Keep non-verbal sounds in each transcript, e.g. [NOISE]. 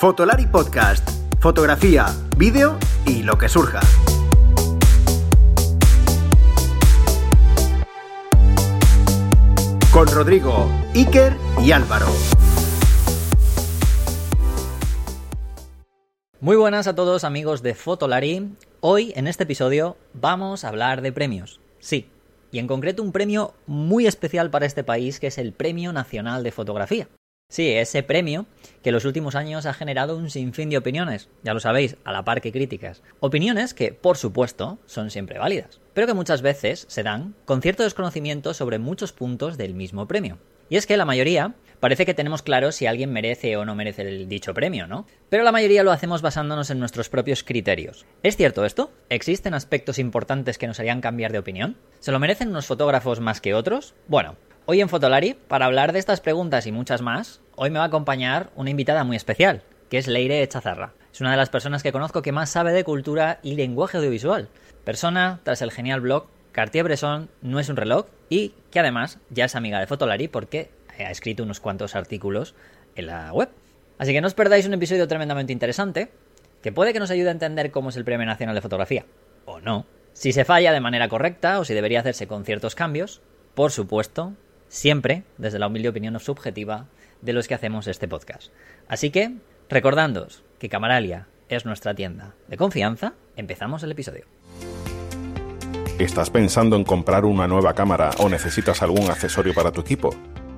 Fotolari Podcast. Fotografía, vídeo y lo que surja. Con Rodrigo, Iker y Álvaro. Muy buenas a todos amigos de Fotolari. Hoy en este episodio vamos a hablar de premios. Sí, y en concreto un premio muy especial para este país que es el Premio Nacional de Fotografía. Sí, ese premio que en los últimos años ha generado un sinfín de opiniones, ya lo sabéis, a la par que críticas. Opiniones que, por supuesto, son siempre válidas, pero que muchas veces se dan con cierto desconocimiento sobre muchos puntos del mismo premio. Y es que la mayoría parece que tenemos claro si alguien merece o no merece el dicho premio, ¿no? Pero la mayoría lo hacemos basándonos en nuestros propios criterios. ¿Es cierto esto? ¿Existen aspectos importantes que nos harían cambiar de opinión? ¿Se lo merecen unos fotógrafos más que otros? Bueno, Hoy en Fotolari, para hablar de estas preguntas y muchas más, hoy me va a acompañar una invitada muy especial, que es Leire Echazarra. Es una de las personas que conozco que más sabe de cultura y lenguaje audiovisual. Persona tras el genial blog Cartier-Bresson no es un reloj y que además ya es amiga de Fotolari porque ha escrito unos cuantos artículos en la web. Así que no os perdáis un episodio tremendamente interesante que puede que nos ayude a entender cómo es el Premio Nacional de Fotografía. O no. Si se falla de manera correcta o si debería hacerse con ciertos cambios, por supuesto, siempre desde la humilde opinión subjetiva de los que hacemos este podcast. Así que, recordándoos que Camaralia es nuestra tienda de confianza, empezamos el episodio. ¿Estás pensando en comprar una nueva cámara o necesitas algún accesorio para tu equipo?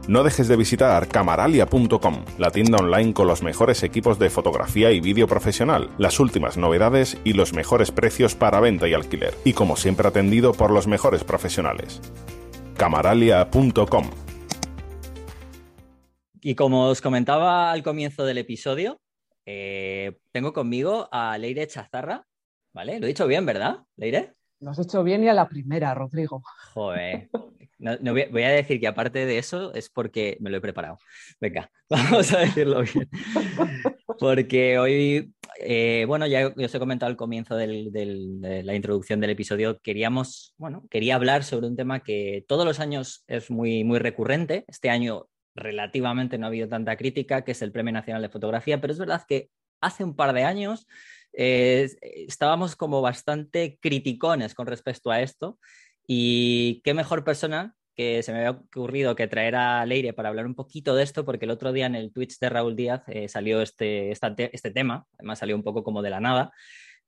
No dejes de visitar camaralia.com, la tienda online con los mejores equipos de fotografía y vídeo profesional, las últimas novedades y los mejores precios para venta y alquiler, y como siempre atendido por los mejores profesionales camaralia.com. Y como os comentaba al comienzo del episodio, eh, tengo conmigo a Leire Chazarra, ¿vale? Lo he dicho bien, ¿verdad, Leire? Lo has hecho bien y a la primera, Rodrigo. Joder. [LAUGHS] No, voy, a decir que aparte de eso es porque me lo he preparado. Venga, [LAUGHS] vamos a decirlo bien. Porque hoy, eh, bueno, ya os he comentado al comienzo de la introducción del episodio, queríamos, bueno, quería hablar sobre un tema que todos los años es muy, muy recurrente. Este año relativamente no ha habido tanta crítica, que es el Premio Nacional de Fotografía, pero es verdad que hace un par de años eh, estábamos como bastante criticones con respecto a esto y qué mejor persona que se me había ocurrido que traer a Leire para hablar un poquito de esto, porque el otro día en el Twitch de Raúl Díaz eh, salió este, este tema, además salió un poco como de la nada,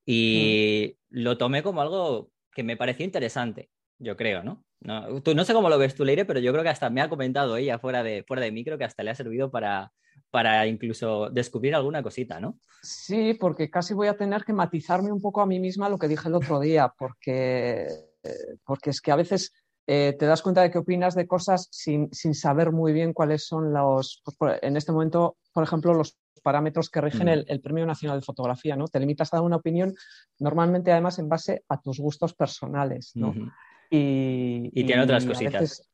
y mm. lo tomé como algo que me pareció interesante, yo creo, ¿no? No, tú, no sé cómo lo ves tú, Leire, pero yo creo que hasta me ha comentado ella fuera de, fuera de micro que hasta le ha servido para, para incluso descubrir alguna cosita, ¿no? Sí, porque casi voy a tener que matizarme un poco a mí misma lo que dije el otro día, porque porque es que a veces eh, te das cuenta de que opinas de cosas sin, saber muy bien cuáles son los, pues, en este momento, por ejemplo, los parámetros que rigen mm. el, Premio Nacional de Fotografía, ¿no? Te limitas a dar una opinión normalmente además en base a tus gustos personales, ¿no? y, tiene otras cositas.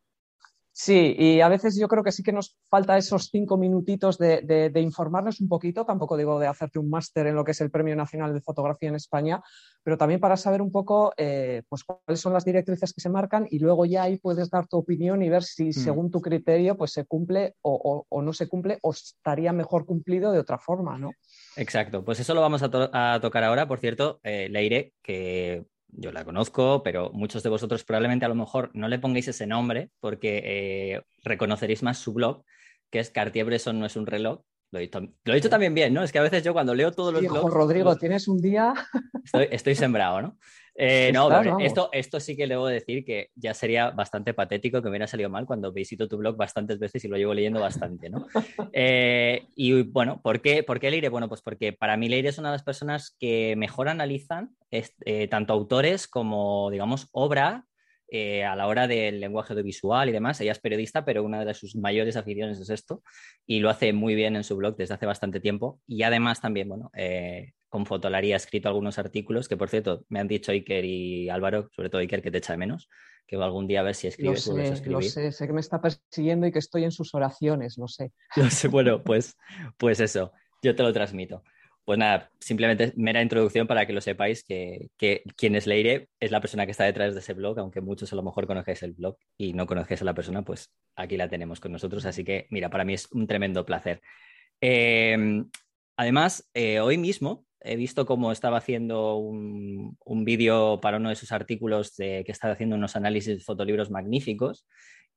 Sí, y a veces yo creo que sí que nos falta esos cinco minutitos de, informarnos un poquito, tampoco digo de hacerte un máster en lo que es el Premio Nacional de Fotografía en España, pero también para saber un poco eh, pues, cuáles son las directrices que se marcan y luego ya ahí puedes dar tu opinión y ver si mm. según tu criterio pues se cumple o, no se cumple o estaría mejor cumplido de otra forma, ¿no? Exacto, pues eso lo vamos a, tocar ahora. Por cierto, eh, Leire, que yo la conozco, pero muchos de vosotros probablemente a lo mejor no le pongáis ese nombre porque eh, reconoceréis más su blog, que es Cartier-Bresson no es un reloj. Lo he, dicho, también bien, ¿no? Es que a veces yo cuando leo todos los blogs... Rodrigo, tienes un día... Estoy, sembrado, ¿no? Eh, [LAUGHS] no, esto, esto sí que le debo decir que ya sería bastante patético que me hubiera salido mal cuando visito tu blog bastantes veces y lo llevo leyendo bastante, ¿no? [LAUGHS] Eh, y bueno, ¿por qué, ¿por qué Leire? Bueno, pues porque para mí Leire es una de las personas que mejor analizan eh, tanto autores como, digamos, obra a la hora del lenguaje audiovisual y demás. Ella es periodista, pero una de sus mayores aficiones es esto y lo hace muy bien en su blog desde hace bastante tiempo. Y además también, bueno, con Fotolaría ha escrito algunos artículos que, por cierto, me han dicho Iker y Álvaro, sobre todo Iker, que te echa de menos, que algún día a ver si escribes. Lo sé, lo sé, sé que me está persiguiendo y que estoy en sus oraciones, lo sé. [LAUGHS] Lo sé, bueno, pues, pues eso, yo te lo transmito. Pues nada, simplemente mera introducción para que lo sepáis que, que quien es Leire es la persona que está detrás de ese blog, aunque muchos a lo mejor conozcáis el blog y no conozcáis a la persona, pues aquí la tenemos con nosotros. Así que, mira, para mí es un tremendo placer. Eh, Además, eh, hoy mismo he visto cómo estaba haciendo un, vídeo para uno de sus artículos de, que estaba haciendo unos análisis de fotolibros magníficos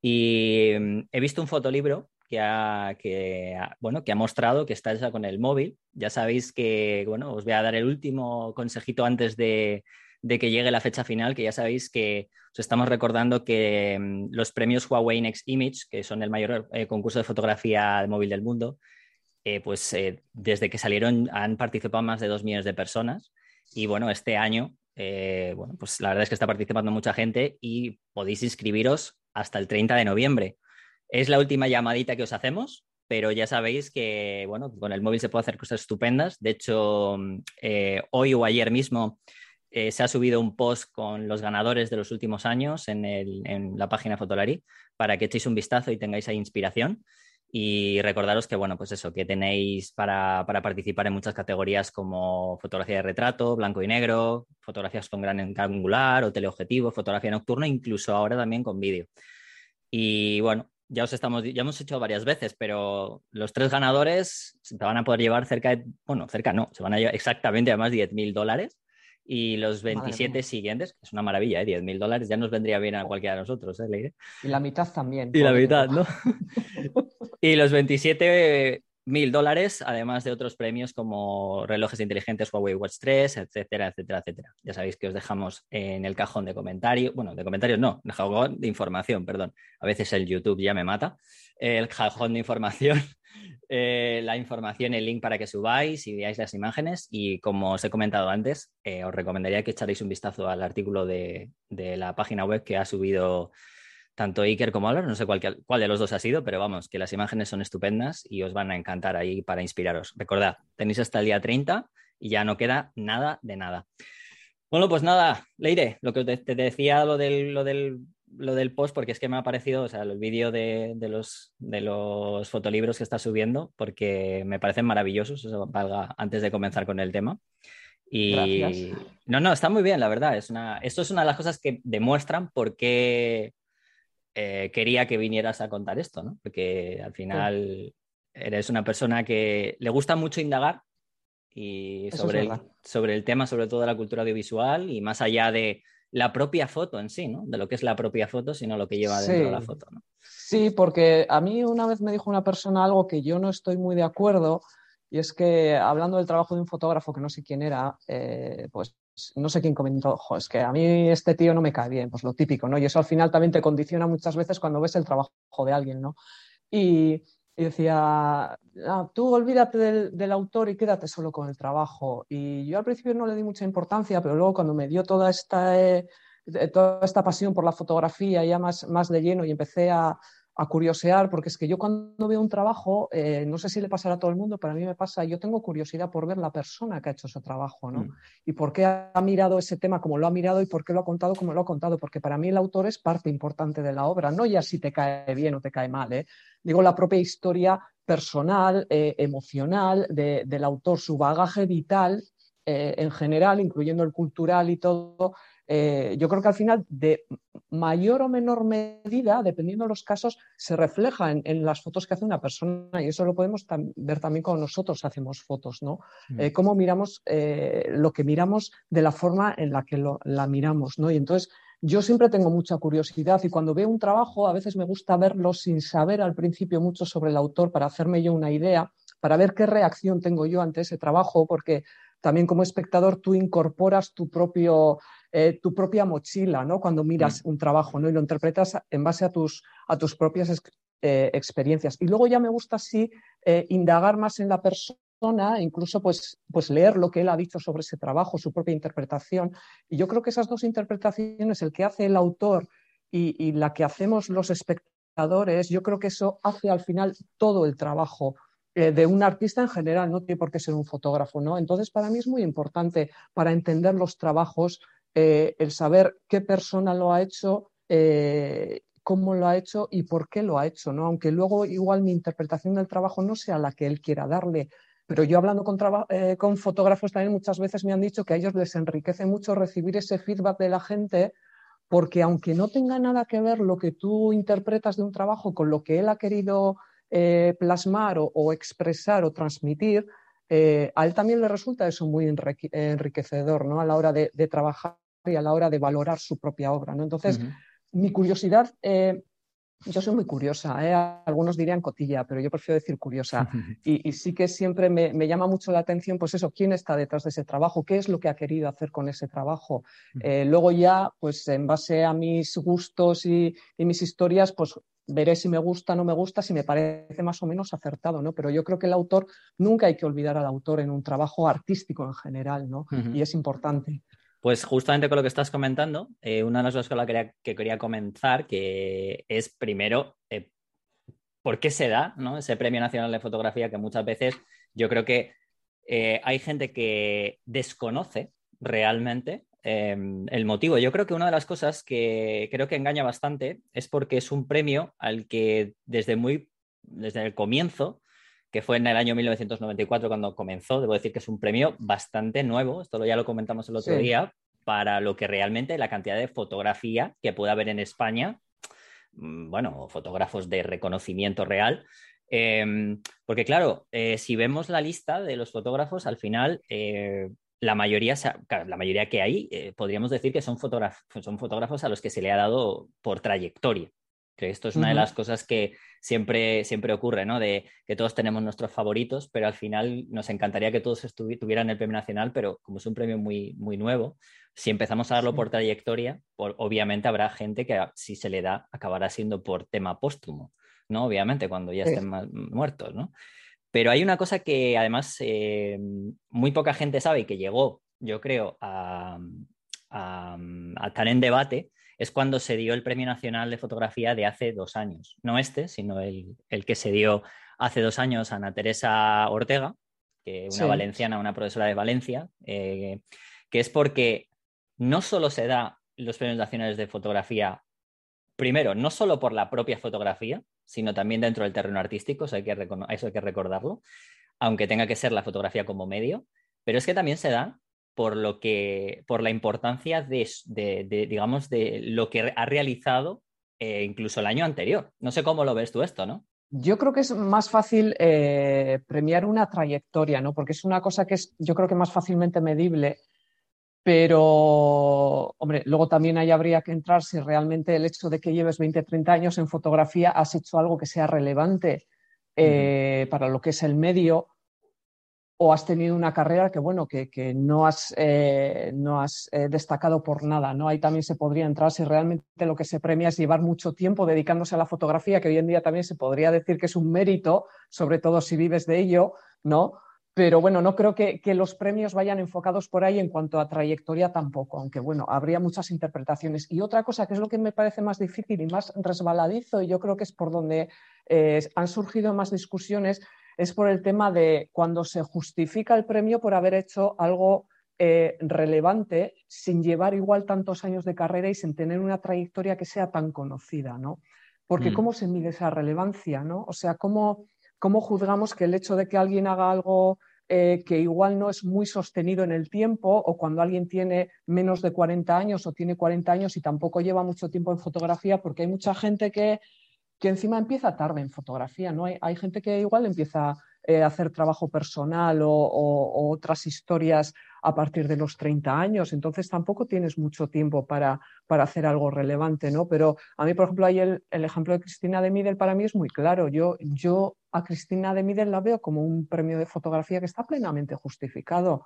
y mm, he visto un fotolibro que ha, que, bueno, que ha mostrado que está hecha con el móvil. Ya sabéis que, bueno, os voy a dar el último consejito antes de, que llegue la fecha final, que ya sabéis que os estamos recordando que mm, los premios Huawei Next Image, que son el mayor eh, concurso de fotografía de móvil del mundo, eh, pues eh, desde que salieron han participado más de dos millones de personas y bueno, este año, bueno, pues la verdad es que está participando mucha gente y podéis inscribiros hasta el 30 de noviembre. Es la última llamadita que os hacemos, pero ya sabéis que, bueno, con el móvil se puede hacer cosas estupendas. De hecho, hoy o ayer mismo se ha subido un post con los ganadores de los últimos años en, en la página Fotolari para que echéis un vistazo y tengáis ahí inspiración. Y recordaros que, bueno, pues eso, que tenéis para, participar en muchas categorías como fotografía de retrato, blanco y negro, fotografías con gran angular o teleobjetivo, fotografía nocturna, incluso ahora también con vídeo. Y bueno, ya os estamos, ya hemos hecho varias veces, pero los tres ganadores se van a poder llevar cerca de, bueno, cerca no, se van a llevar exactamente a más de 10.000 dólares y los 27 siguientes, que es una maravilla, ¿eh? 10.000 dólares, ya nos vendría bien a cualquiera de nosotros, ¿eh, Leire? Y la mitad también. Y la mitad, ¿no? [LAUGHS] y los 27 mil dólares, además de otros premios como relojes inteligentes Huawei Watch 3, etcétera, etcétera, etcétera. Ya sabéis que os dejamos en el cajón de comentarios, bueno, de comentarios no, el cajón de información, perdón. A veces el YouTube ya me mata. El cajón de información [LAUGHS] eh, la información, el link para que subáis y veáis las imágenes. Y como os he comentado antes, eh, os recomendaría que echaréis un vistazo al artículo de, la página web que ha subido tanto Iker como Álvaro. No sé cuál, cuál, de los dos ha sido, pero vamos, que las imágenes son estupendas y os van a encantar ahí para inspiraros. Recordad, tenéis hasta el día 30 y ya no queda nada de nada. Bueno, pues nada, Leire, lo que te, decía, lo del, lo del lo del post porque es que me ha parecido, o sea, el vídeo de, los, de los fotolibros que está subiendo porque me parecen maravillosos, eso valga antes de comenzar con el tema. Y no, no, está muy bien, la verdad. Es una, esto es una de las cosas que demuestran por qué eh, quería que vinieras a contar esto, ¿no? Porque al final eres una persona que le gusta mucho indagar y sobre el, sobre el tema, sobre todo la cultura audiovisual y más allá de la propia foto en sí, ¿no? De lo que es la propia foto, sino lo que lleva dentro de la foto, ¿no? Sí, porque a mí una vez me dijo una persona algo que yo no estoy muy de acuerdo, y es que hablando del trabajo de un fotógrafo que no sé quién era, eh, pues no sé quién comentó, es que a mí este tío no me cae bien, pues lo típico, ¿no? Y eso al final también te condiciona muchas veces cuando ves el trabajo de alguien, ¿no? Y, y decía, ah, tú olvídate del, autor y quédate solo con el trabajo. Y yo al principio no le di mucha importancia, pero luego cuando me dio toda esta, eh, toda esta pasión por la fotografía ya más, más de lleno y empecé a, a curiosear, porque es que yo cuando veo un trabajo, eh, no sé si le pasará a todo el mundo, pero a mí me pasa, yo tengo curiosidad por ver la persona que ha hecho ese trabajo, ¿no? Mm. Y por qué ha mirado ese tema como lo ha mirado y por qué lo ha contado como lo ha contado, porque para mí el autor es parte importante de la obra, no ya si te cae bien o te cae mal, ¿eh? Digo, la propia historia personal, eh, emocional del autor, su bagaje vital en general, incluyendo el cultural y todo, eh, yo creo que al final, de mayor o menor medida, dependiendo de los casos, se refleja en, las fotos que hace una persona y eso lo podemos ver también cuando nosotros hacemos fotos, ¿no? Mm. Eh, cómo miramos eh, lo que miramos de la forma en la que la miramos, ¿no? Y entonces yo siempre tengo mucha curiosidad y cuando veo un trabajo a veces me gusta verlo sin saber al principio mucho sobre el autor para hacerme yo una idea, para ver qué reacción tengo yo ante ese trabajo, porque también como espectador tú incorporas tu propio eh, tu propia mochila, ¿no? Cuando miras mm. un trabajo, ¿no? Y lo interpretas en base a tus, a tus propias eh, experiencias. Y luego ya me gusta así eh, indagar más en la persona, incluso pues, pues leer lo que él ha dicho sobre ese trabajo, su propia interpretación. Y yo creo que esas dos interpretaciones, el que hace el autor y, la que hacemos los espectadores, yo creo que eso hace al final todo el trabajo de un artista en general, no tiene por qué ser un fotógrafo, ¿no? Entonces, para mí es muy importante para entender los trabajos eh, el saber qué persona lo ha hecho, eh, cómo lo ha hecho y por qué lo ha hecho, ¿no? Aunque luego igual mi interpretación del trabajo no sea la que él quiera darle. Pero yo hablando con, eh, con fotógrafos también muchas veces me han dicho que a ellos les enriquece mucho recibir ese feedback de la gente porque aunque no tenga nada que ver lo que tú interpretas de un trabajo con lo que él ha querido plasmar o, expresar o transmitir, a él también le resulta eso muy enriquecedor, ¿no? A la hora de, trabajar y a la hora de valorar su propia obra, ¿no? Entonces, mi curiosidad eh, yo soy muy curiosa, ¿eh? algunos dirían cotilla, pero yo prefiero decir curiosa. [LAUGHS] Y, sí que siempre me, llama mucho la atención, pues eso, quién está detrás de ese trabajo, qué es lo que ha querido hacer con ese trabajo. Eh, luego ya, pues en base a mis gustos y, mis historias, pues veré si me gusta, no me gusta, si me parece más o menos acertado, ¿no? Pero yo creo que el autor, nunca hay que olvidar al autor en un trabajo artístico en general, ¿no? Y es importante. Pues justamente con lo que estás comentando, eh, una de las cosas con la que quería, comenzar, que es primero, eh, ¿por qué se da ese Premio Nacional de Fotografía que muchas veces yo creo que eh, hay gente que desconoce realmente el motivo? Yo creo que una de las cosas que creo que engaña bastante es porque es un premio al que desde muy, desde el comienzo, que fue en el año 1994 cuando comenzó. Debo decir que es un premio bastante nuevo, esto ya lo comentamos el otro día, para lo que realmente la cantidad de fotografía que puede haber en España, mm, bueno, fotógrafos de reconocimiento real. Em, porque claro, eh, si vemos la lista de los fotógrafos, al final eh, la mayoría, la mayoría que hay, eh, podríamos decir que son, son fotógrafos a los que se le ha dado por trayectoria. Que esto es una de las cosas que siempre, siempre ocurre, ¿no? De que todos tenemos nuestros favoritos, pero al final nos encantaría que todos tuvieran el premio nacional, pero como es un premio muy, muy nuevo, si empezamos a darlo por trayectoria, obviamente habrá gente que si se le da acabará siendo por tema póstumo, ¿no? Obviamente, cuando ya estén muertos, ¿no? Pero hay una cosa que además eh, muy poca gente sabe y que llegó, yo creo, a, a, a estar en debate, es cuando se dio el Premio Nacional de Fotografía de hace dos años. No este, sino el, que se dio hace dos años a Ana Teresa Ortega, que una valenciana, una profesora de Valencia, eh, que es porque no solo se da los premios nacionales de fotografía, primero, no solo por la propia fotografía, sino también dentro del terreno artístico, eso hay que, eso hay que recordarlo, aunque tenga que ser la fotografía como medio, pero es que también se da por lo que, por la importancia de, digamos, de lo que ha realizado eh, incluso el año anterior. No sé cómo lo ves tú esto, ¿no? Yo creo que es más fácil eh, premiar una trayectoria, ¿no? Porque es una cosa que es, yo creo que más fácilmente medible, pero, hombre, luego también ahí habría que entrar si realmente el hecho de que lleves 20, 30 años en fotografía has hecho algo que sea relevante eh, para lo que es el medio o has tenido una carrera que, bueno, que, no has, eh, no has eh, destacado por nada, ¿no? Ahí también se podría entrar si realmente lo que se premia es llevar mucho tiempo dedicándose a la fotografía, que hoy en día también se podría decir que es un mérito, sobre todo si vives de ello, ¿no? Pero bueno, no creo que, que, los premios vayan enfocados por ahí en cuanto a trayectoria tampoco, aunque bueno, habría muchas interpretaciones. Y otra cosa que es lo que me parece más difícil y más resbaladizo, y yo creo que es por donde eh, han surgido más discusiones, es por el tema de cuando se justifica el premio por haber hecho algo eh, relevante sin llevar igual tantos años de carrera y sin tener una trayectoria que sea tan conocida, ¿no? Porque mm. ¿cómo se mide esa relevancia, ¿no? O sea, ¿cómo, ¿cómo juzgamos que el hecho de que alguien haga algo eh, que igual no es muy sostenido en el tiempo o cuando alguien tiene menos de 40 años o tiene 40 años y tampoco lleva mucho tiempo en fotografía, porque hay mucha gente que que encima empieza tarde en fotografía, ¿no? Hay, hay gente que igual empieza eh, a hacer trabajo personal o, otras historias a partir de los 30 años, entonces tampoco tienes mucho tiempo para, para hacer algo relevante, ¿no? Pero a mí, por ejemplo, ahí el, ejemplo de Cristina de Midel para mí es muy claro. Yo, yo a Cristina de Midel la veo como un premio de fotografía que está plenamente justificado.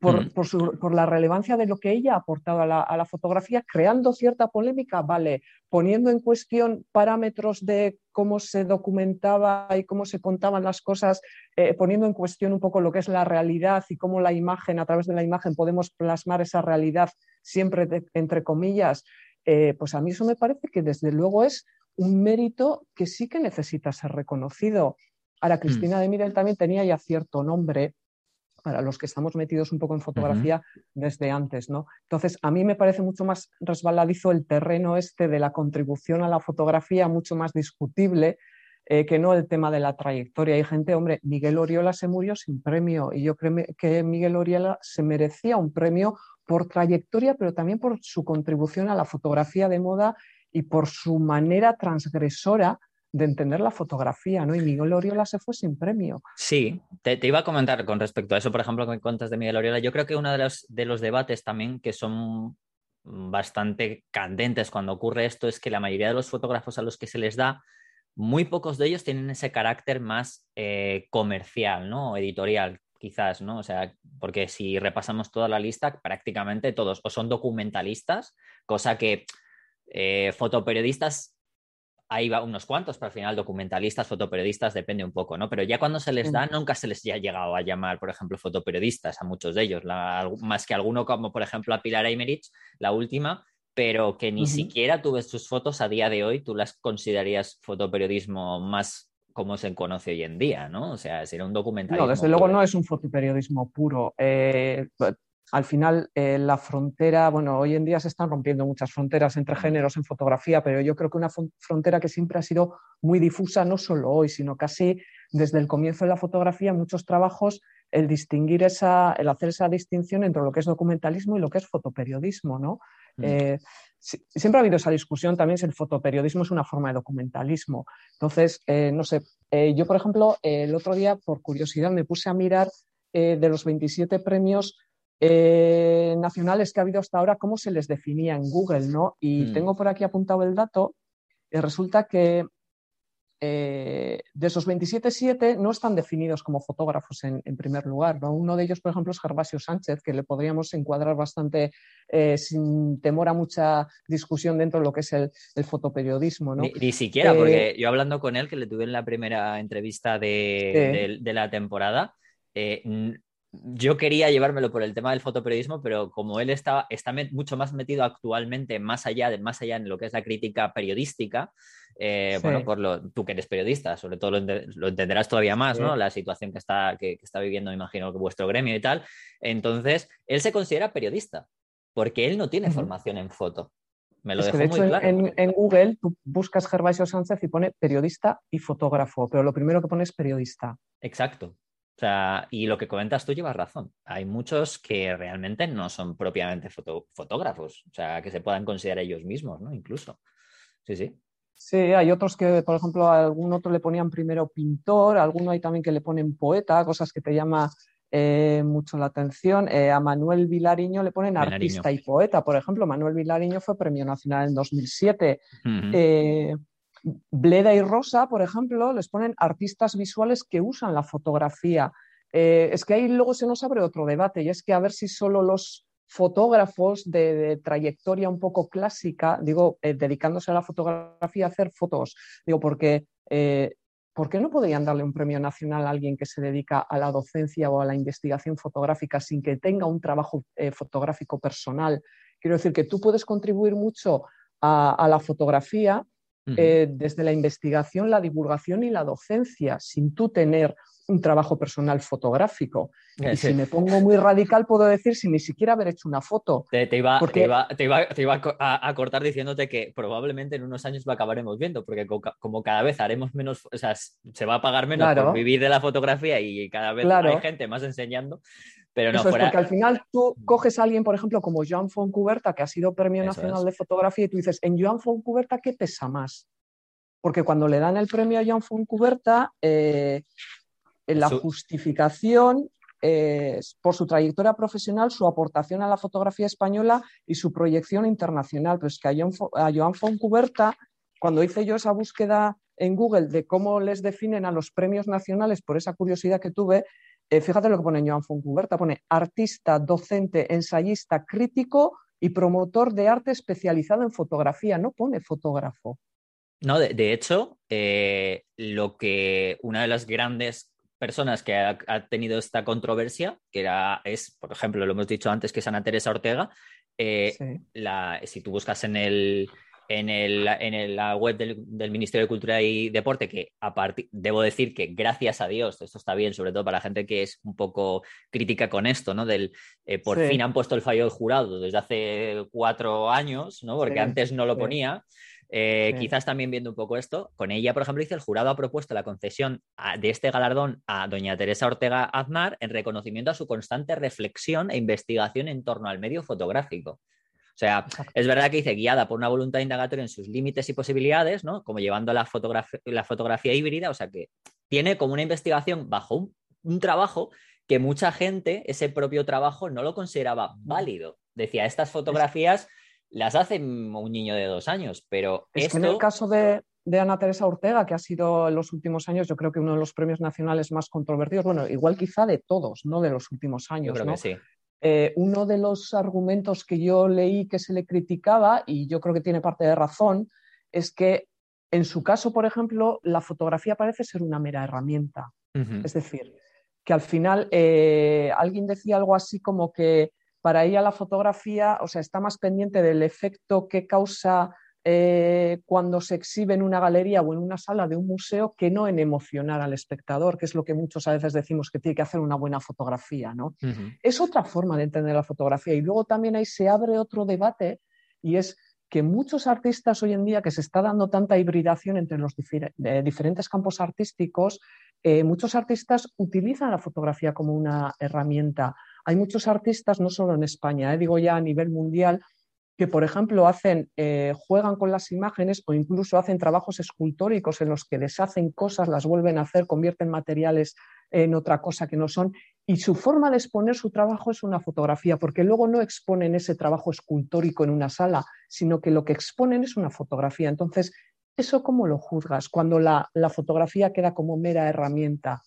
Mm. por, la relevancia de lo que ella ha aportado a la, fotografía, creando cierta polémica, vale, poniendo en cuestión parámetros de cómo se documentaba y cómo se contaban las cosas, eh, poniendo en cuestión un poco lo que es la realidad y cómo la imagen, a través de la imagen, podemos plasmar esa realidad siempre entre comillas, eh, pues a mí eso me parece que desde luego es un mérito que sí que necesita ser reconocido. Ahora, mm. Cristina de Mirel también tenía ya cierto nombre para los que estamos metidos un poco en fotografía desde antes, ¿no? Entonces, a mí me parece mucho más resbaladizo el terreno este de la contribución a la fotografía, mucho más discutible eh, que no el tema de la trayectoria. Hay gente, hombre, Miguel Oriola se murió sin premio y yo creo que Miguel Oriola se merecía un premio por trayectoria, pero también por su contribución a la fotografía de moda y por su manera transgresora de entender la fotografía, ¿no? Y Miguel Oriola se fue sin premio. Sí, te, iba a comentar con respecto a eso, por ejemplo, que cuentas de Miguel Oriola. Yo creo que uno de los, de los debates también que son bastante candentes cuando ocurre esto es que la mayoría de los fotógrafos a los que se les da, muy pocos de ellos tienen ese carácter más eh, comercial, ¿no? Editorial, quizás, ¿no? O sea, porque si repasamos toda la lista, prácticamente todos o son documentalistas, cosa que eh, fotoperiodistas hay unos cuantos, pero al final documentalistas, fotoperiodistas, depende un poco, ¿no? Pero ya cuando se les da, nunca se les ha llegado a llamar, por ejemplo, fotoperiodistas a muchos de ellos, más que alguno como, por ejemplo, a Pilar Eimerich, la última, pero que ni siquiera tú ves sus fotos a día de hoy, tú las considerarías fotoperiodismo más como se conoce hoy en día, ¿no? O sea, sería un documentalismo. No, desde luego no es un fotoperiodismo puro. Eh, al final eh, la frontera, bueno, hoy en día se están rompiendo muchas fronteras entre géneros en fotografía, pero yo creo que una frontera que siempre ha sido muy difusa, no solo hoy, sino casi desde el comienzo de la fotografía, muchos trabajos, el distinguir esa, el hacer esa distinción entre lo que es documentalismo y lo que es fotoperiodismo, ¿no? Mm. Eh, siempre ha habido esa discusión también si el fotoperiodismo es una forma de documentalismo. Entonces, eh, no sé, yo por ejemplo, el otro día, por curiosidad, me puse a mirar de los 27 premios eh, nacionales que ha habido hasta ahora, cómo se les definía en Google, ¿no? Y mm. tengo por aquí apuntado el dato, y resulta que eh, de esos 27, no están definidos como fotógrafos en, primer lugar. Uno de ellos, por ejemplo, es Gervasio Sánchez, que le podríamos encuadrar bastante eh, sin temor a mucha discusión dentro de lo que es el, fotoperiodismo. ¿no? Ni, siquiera, porque yo hablando con él, que le tuve en la primera entrevista de, de la temporada, yo quería llevármelo por el tema del fotoperiodismo, pero como él está, está mucho más metido actualmente, más allá, de, más allá en lo que es la crítica periodística, eh, bueno, por lo, tú que eres periodista, sobre todo lo, entenderás todavía más, ¿no? La situación que está, que, está viviendo, me imagino, que vuestro gremio y tal. Entonces, él se considera periodista, porque él no tiene formación en foto. Me lo dejó muy claro. En, en, Google tú buscas Gervasio Sánchez y pone periodista y fotógrafo, pero lo primero que pone es periodista. Exacto. O sea, y lo que comentas tú llevas razón. Hay muchos que realmente no son propiamente fotógrafos, o sea, que se puedan considerar ellos mismos, ¿no? Incluso. Sí, sí. Sí, hay otros que, por ejemplo, a algún otro le ponían primero pintor, a alguno hay también que le ponen poeta, cosas que te llama eh, mucho la atención. Eh, a Manuel Vilariño le ponen artista y poeta, por ejemplo. Manuel Vilariño fue premio nacional en 2007. Bleda y Rosa, por ejemplo, les ponen artistas visuales que usan la fotografía. Eh, es que ahí luego se nos abre otro debate y es que a ver si solo los fotógrafos de, trayectoria un poco clásica, digo, eh, dedicándose a la fotografía, hacer fotos, digo, porque eh, ¿por qué no podrían darle un premio nacional a alguien que se dedica a la docencia o a la investigación fotográfica sin que tenga un trabajo fotográfico personal? Quiero decir que tú puedes contribuir mucho a la fotografía eh, desde la investigación, la divulgación y la docencia, sin tú tener un trabajo personal fotográfico. Y si me pongo muy radical, puedo decir sin ni siquiera haber hecho una foto. Te, iba, te, iba, a, cortar diciéndote que probablemente en unos años lo acabaremos viendo, porque como cada vez haremos menos, o sea, se va a pagar menos por vivir de la fotografía y cada vez hay gente más enseñando. Pero no, Eso es porque al final tú coges a alguien, por ejemplo, como Joan Foncuberta, que ha sido Premio Nacional de Fotografía, y tú dices, en Joan Foncuberta, ¿qué pesa más? Porque cuando le dan el premio a Joan Foncuberta, eh, la justificación es por su trayectoria profesional, su aportación a la fotografía española y su proyección internacional. Pero es que a Joan, a Joan Foncuberta, cuando hice yo esa búsqueda en Google de cómo les definen a los premios nacionales, por esa curiosidad que tuve, eh, fíjate lo que pone Joan Foncuberta, pone artista, docente, ensayista, crítico y promotor de arte especializado en fotografía, no pone fotógrafo. No, de, hecho, eh, lo que una de las grandes personas que ha, tenido esta controversia, que era, es, por ejemplo, lo hemos dicho antes, que es Ana Teresa Ortega, eh, la, si tú buscas en el, en, la web del, Ministerio de Cultura y Deporte, que debo decir que gracias a Dios, esto está bien, sobre todo para la gente que es un poco crítica con esto, ¿no? Del eh, por fin han puesto el fallo del jurado desde hace cuatro años, ¿no? Porque antes no lo ponía. Eh, quizás también viendo un poco esto, con ella, por ejemplo, dice el jurado ha propuesto la concesión de este galardón a doña Teresa Ortega Aznar en reconocimiento a su constante reflexión e investigación en torno al medio fotográfico. O sea, es verdad que dice guiada por una voluntad indagatoria en sus límites y posibilidades, ¿no? Como llevando la, la fotografía híbrida, o sea que tiene como una investigación bajo un, trabajo que mucha gente, ese propio trabajo, no lo consideraba válido. Decía, estas fotografías las hace un niño de dos años, pero es que en el caso de, de Ana Teresa Ortega, que ha sido en los últimos años, yo creo que uno de los premios nacionales más controvertidos, bueno, igual quizá de todos, no de los últimos años. ¿no? sí. Eh, uno de los argumentos que yo leí que se le criticaba, y yo creo que tiene parte de razón, es que en su caso, por ejemplo, la fotografía parece ser una mera herramienta. Es decir, que al final eh, alguien decía algo así como que para ella la fotografía, o sea, está más pendiente del efecto que causa eh, cuando se exhibe en una galería o en una sala de un museo que no en emocionar al espectador, que es lo que muchos a veces decimos que tiene que hacer una buena fotografía. ¿no? Es otra forma de entender la fotografía. Y luego también ahí se abre otro debate y es que muchos artistas hoy en día, que se está dando tanta hibridación entre los diferentes campos artísticos, eh, muchos artistas utilizan la fotografía como una herramienta. Hay muchos artistas, no solo en España, eh, digo ya a nivel mundial, que, por ejemplo, hacen, eh, juegan con las imágenes o incluso hacen trabajos escultóricos en los que deshacen cosas, las vuelven a hacer, convierten materiales en otra cosa que no son. Y su forma de exponer su trabajo es una fotografía, porque luego no exponen ese trabajo escultórico en una sala, sino que lo que exponen es una fotografía. Entonces, ¿eso cómo lo juzgas cuando la fotografía queda como mera herramienta?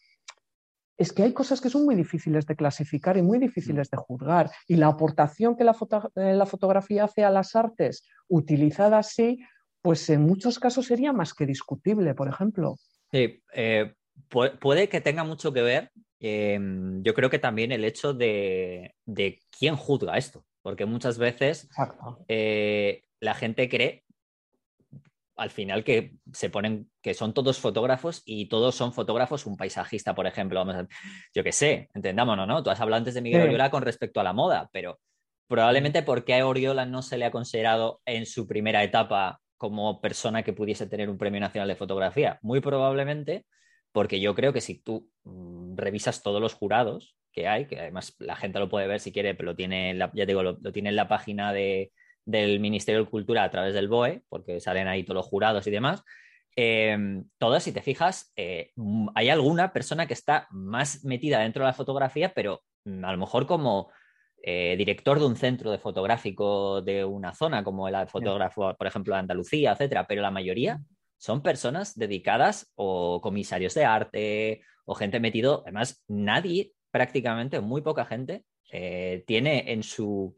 Es que hay cosas que son muy difíciles de clasificar y muy difíciles de juzgar. Y la aportación que la, eh, fotografía hace a las artes, utilizada así, pues en muchos casos sería más que discutible, por ejemplo. Sí, eh, puede que tenga mucho que ver. Em, yo creo que también el hecho de, quién juzga esto, porque muchas veces eh, la gente cree al final que se ponen, que son todos fotógrafos y todos son fotógrafos, un paisajista, por ejemplo, vamos yo qué sé, entendámonos, ¿no? Tú has hablado antes de Miguel Oriola con respecto a la moda, pero probablemente porque a Oriola no se le ha considerado en su primera etapa como persona que pudiese tener un premio nacional de fotografía. Muy probablemente porque yo creo que si tú mm, revisas todos los jurados que hay, que además la gente lo puede ver si quiere, pero lo tiene, ya digo, lo tiene en la página de, del Ministerio de Cultura a través del BOE, porque salen ahí todos los jurados y demás, eh, todas, si te fijas, eh, hay alguna persona que está más metida dentro de la fotografía, pero mm, a lo mejor como eh, director de un centro de fotográfico de una zona, como el fotógrafo, por ejemplo, de Andalucía, etcétera, pero la mayoría son personas dedicadas o comisarios de arte o gente metido. Además, nadie, prácticamente, muy poca gente, tiene en su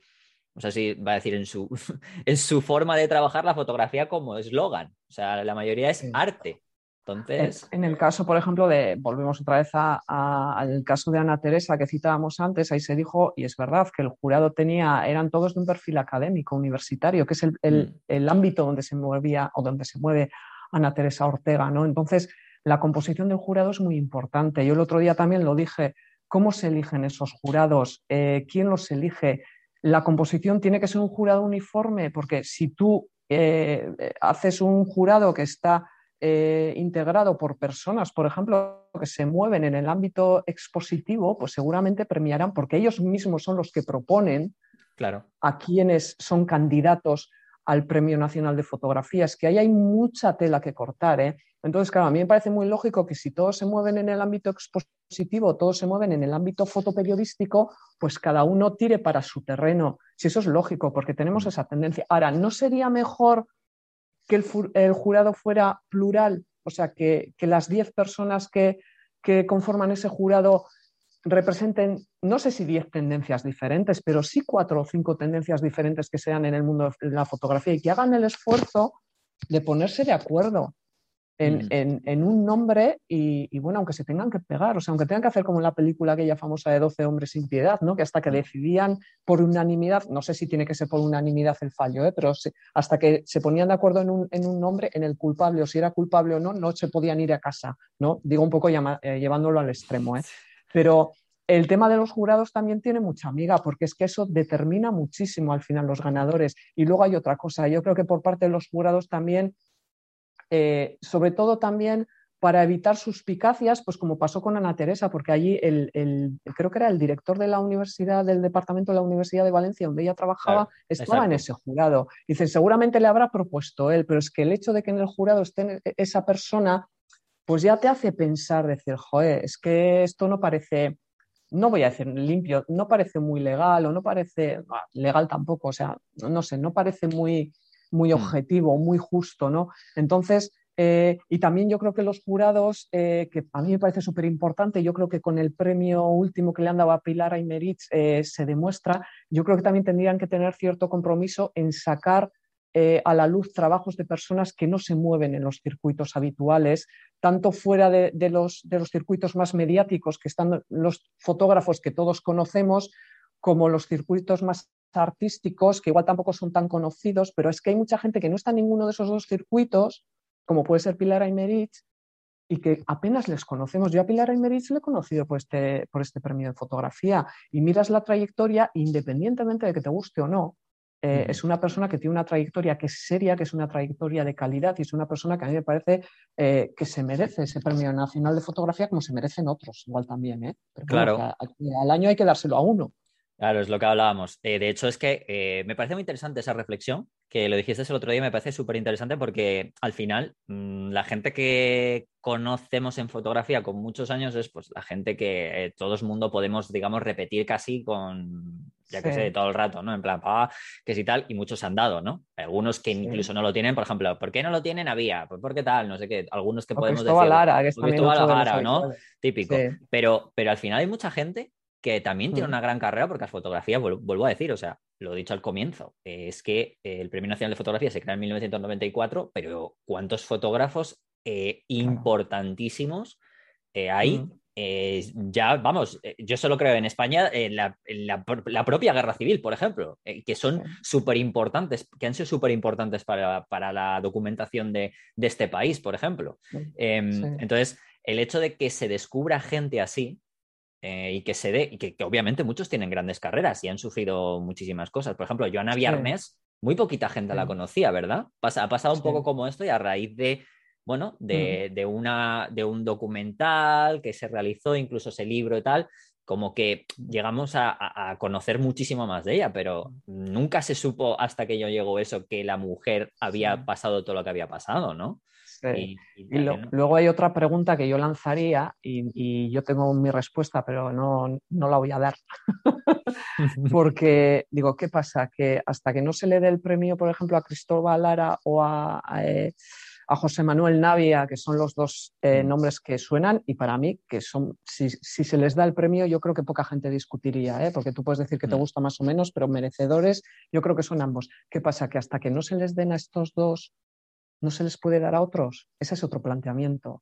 no sé si va a decir en su, [LAUGHS] en su forma de trabajar la fotografía como eslogan. O sea, la mayoría es arte. Entonces... En, el caso, por ejemplo, de, volvemos otra vez al caso de Ana Teresa que citábamos antes, ahí se dijo, y es verdad, que el jurado tenía, eran todos de un perfil académico, universitario, que es el, el, mm. el ámbito donde se movía o donde se mueve Ana Teresa Ortega, ¿no? Entonces, la composición del jurado es muy importante. Yo el otro día también lo dije, ¿cómo se eligen esos jurados? Eh, ¿Quién los elige? La composición tiene que ser un jurado uniforme, porque si tú eh, haces un jurado que está eh, integrado por personas, por ejemplo, que se mueven en el ámbito expositivo, pues seguramente premiarán, porque ellos mismos son los que proponen claro. a quienes son candidatos al Premio Nacional de Fotografía. Es que ahí hay mucha tela que cortar. ¿eh? Entonces, claro, a mí me parece muy lógico que si todos se mueven en el ámbito expositivo, todos se mueven en el ámbito fotoperiodístico, pues cada uno tire para su terreno. Si eso es lógico, porque tenemos esa tendencia. Ahora, ¿no sería mejor que el, jurado fuera plural? O sea, que, las diez personas que, que conforman ese jurado representen, no sé si diez tendencias diferentes, pero sí cuatro o cinco tendencias diferentes que sean en el mundo de la fotografía y que hagan el esfuerzo de ponerse de acuerdo en, mm. un nombre y, bueno, aunque se tengan que pegar, o sea, aunque tengan que hacer como en la película aquella famosa de 12 hombres sin piedad, ¿no? Que hasta que mm. decidían por unanimidad, no sé si tiene que ser por unanimidad el fallo, ¿eh? pero hasta que se ponían de acuerdo en un, nombre, en el culpable, o si era culpable o no, no se podían ir a casa, ¿no? Digo un poco eh, llevándolo al extremo, ¿eh? Pero el tema de los jurados también tiene mucha amiga, porque es que eso determina muchísimo al final los ganadores. Y luego hay otra cosa, yo creo que por parte de los jurados también, eh, sobre todo también para evitar suspicacias, pues como pasó con Ana Teresa, porque allí el, creo que era el director de la universidad, del departamento de la Universidad de Valencia, donde ella trabajaba, estaba en ese jurado. Dicen, seguramente le habrá propuesto él, pero es que el hecho de que en el jurado esté esa persona, pues ya te hace pensar, decir, joder, es que esto no parece, no voy a decir limpio, no parece muy legal o no parece, legal tampoco, o sea, no sé, no parece muy, muy hmm. objetivo, muy justo, ¿no? Entonces, eh, y también yo creo que los jurados, eh, que a mí me parece súper importante, yo creo que con el premio último que le han dado a Pilar Aymerich eh, se demuestra, yo creo que también tendrían que tener cierto compromiso en sacar a la luz trabajos de personas que no se mueven en los circuitos habituales, tanto fuera de, los, de los circuitos más mediáticos, que están los fotógrafos que todos conocemos, como los circuitos más artísticos, que igual tampoco son tan conocidos, pero es que hay mucha gente que no está en ninguno de esos dos circuitos como puede ser Pilar Aymerich, y que apenas les conocemos. Yo a Pilar Aymerich le he conocido por este, por este premio de fotografía y miras la trayectoria, independientemente de que te guste o no, eh, es una persona que tiene una trayectoria que es seria, que es una trayectoria de calidad y es una persona que a mí me parece eh, que se merece ese premio nacional de fotografía como se merecen otros, igual también. ¿eh? claro. al año hay que dárselo a uno. Claro, es lo que hablábamos. Eh, de hecho, es que eh, me parece muy interesante esa reflexión, que lo dijiste el otro día, me parece súper interesante porque al final mm, la gente que conocemos en fotografía con muchos años es pues la gente que eh, todo el mundo podemos, digamos, repetir casi con, ya que sé, todo el rato, ¿no? En plan, ah, que si tal, y muchos han dado, ¿no? Algunos que incluso no lo tienen, por ejemplo, ¿por qué no lo tienen? Había, pues porque tal, no sé qué, algunos que podemos decir. Lara, que es Lara, ¿no? Típico. Pero, pero al final hay mucha gente que también tiene una gran carrera porque la fotografía, vuelvo a decir, o sea, lo he dicho al comienzo, es que el Premio Nacional de Fotografía se crea en 1994, pero ¿cuántos fotógrafos eh, importantísimos eh, hay? Eh, ya, vamos, yo solo creo en España, en la, propia guerra civil, por ejemplo, que son súper importantes, que han sido súper importantes para, la documentación de, este país, por ejemplo. Em, entonces, el hecho de que se descubra gente así, eh, y que se dé, y que, obviamente muchos tienen grandes carreras y han sufrido muchísimas cosas. Por ejemplo, Joana Viernes, muy poquita gente la conocía, ¿verdad? ha pasado un poco como esto y a raíz de, bueno, de, una, de un documental que se realizó, incluso ese libro y tal, como que llegamos a, conocer muchísimo más de ella, pero nunca se supo hasta que yo llegó eso que la mujer había pasado todo lo que había pasado, ¿no? Y, luego hay otra pregunta que yo lanzaría y, yo tengo mi respuesta, pero no, la voy a dar. [LAUGHS] [LAUGHS] Porque digo, ¿qué pasa? Que hasta que no se le dé el premio, por ejemplo, a Cristóbal Lara o a, eh, José Manuel Navia, que son los dos eh, mm. nombres que suenan, y para mí, que son, si, se les da el premio, yo creo que poca gente discutiría, ¿eh? porque tú puedes decir que te mm. gusta más o menos, pero merecedores, yo creo que son ambos. ¿Qué pasa? Que hasta que no se les den a estos dos no se les puede dar a otros. Ese es otro planteamiento.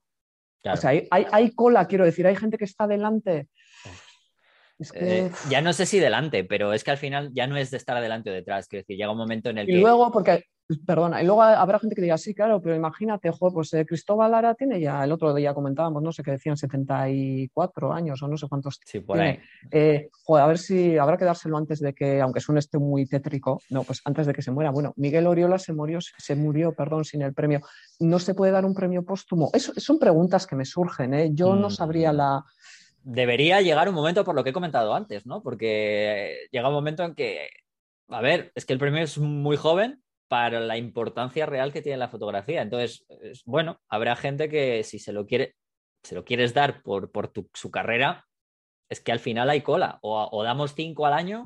O sea, hay, cola, quiero decir, hay gente que está delante. Eh, ya no sé si delante, pero es que al final ya no es de estar adelante o detrás. Quiero decir, llega un momento en el que. Y luego, porque Perdona, y luego habrá gente que diga, sí, claro, pero imagínate, joder, pues eh, Cristóbal Lara tiene ya, el otro día comentábamos, no sé qué decían, 74 años o no sé cuántos. Sí, por ahí. Eh, joder, a ver si habrá que dárselo antes de que, aunque suene este muy tétrico, no, pues antes de que se muera. Bueno, Miguel Oriola se murió, se murió, perdón, sin el premio. ¿No se puede dar un premio póstumo? Eso, son preguntas que me surgen, ¿eh? Yo no sabría mm. la debería llegar un momento por lo que he comentado antes, ¿no? Porque llega un momento en que, a ver, es que el premio es muy joven, para la importancia real que tiene la fotografía. Entonces, bueno, habrá gente que si se lo quiere, se lo quieres dar por, por su carrera, es que al final hay cola. O, damos cinco al año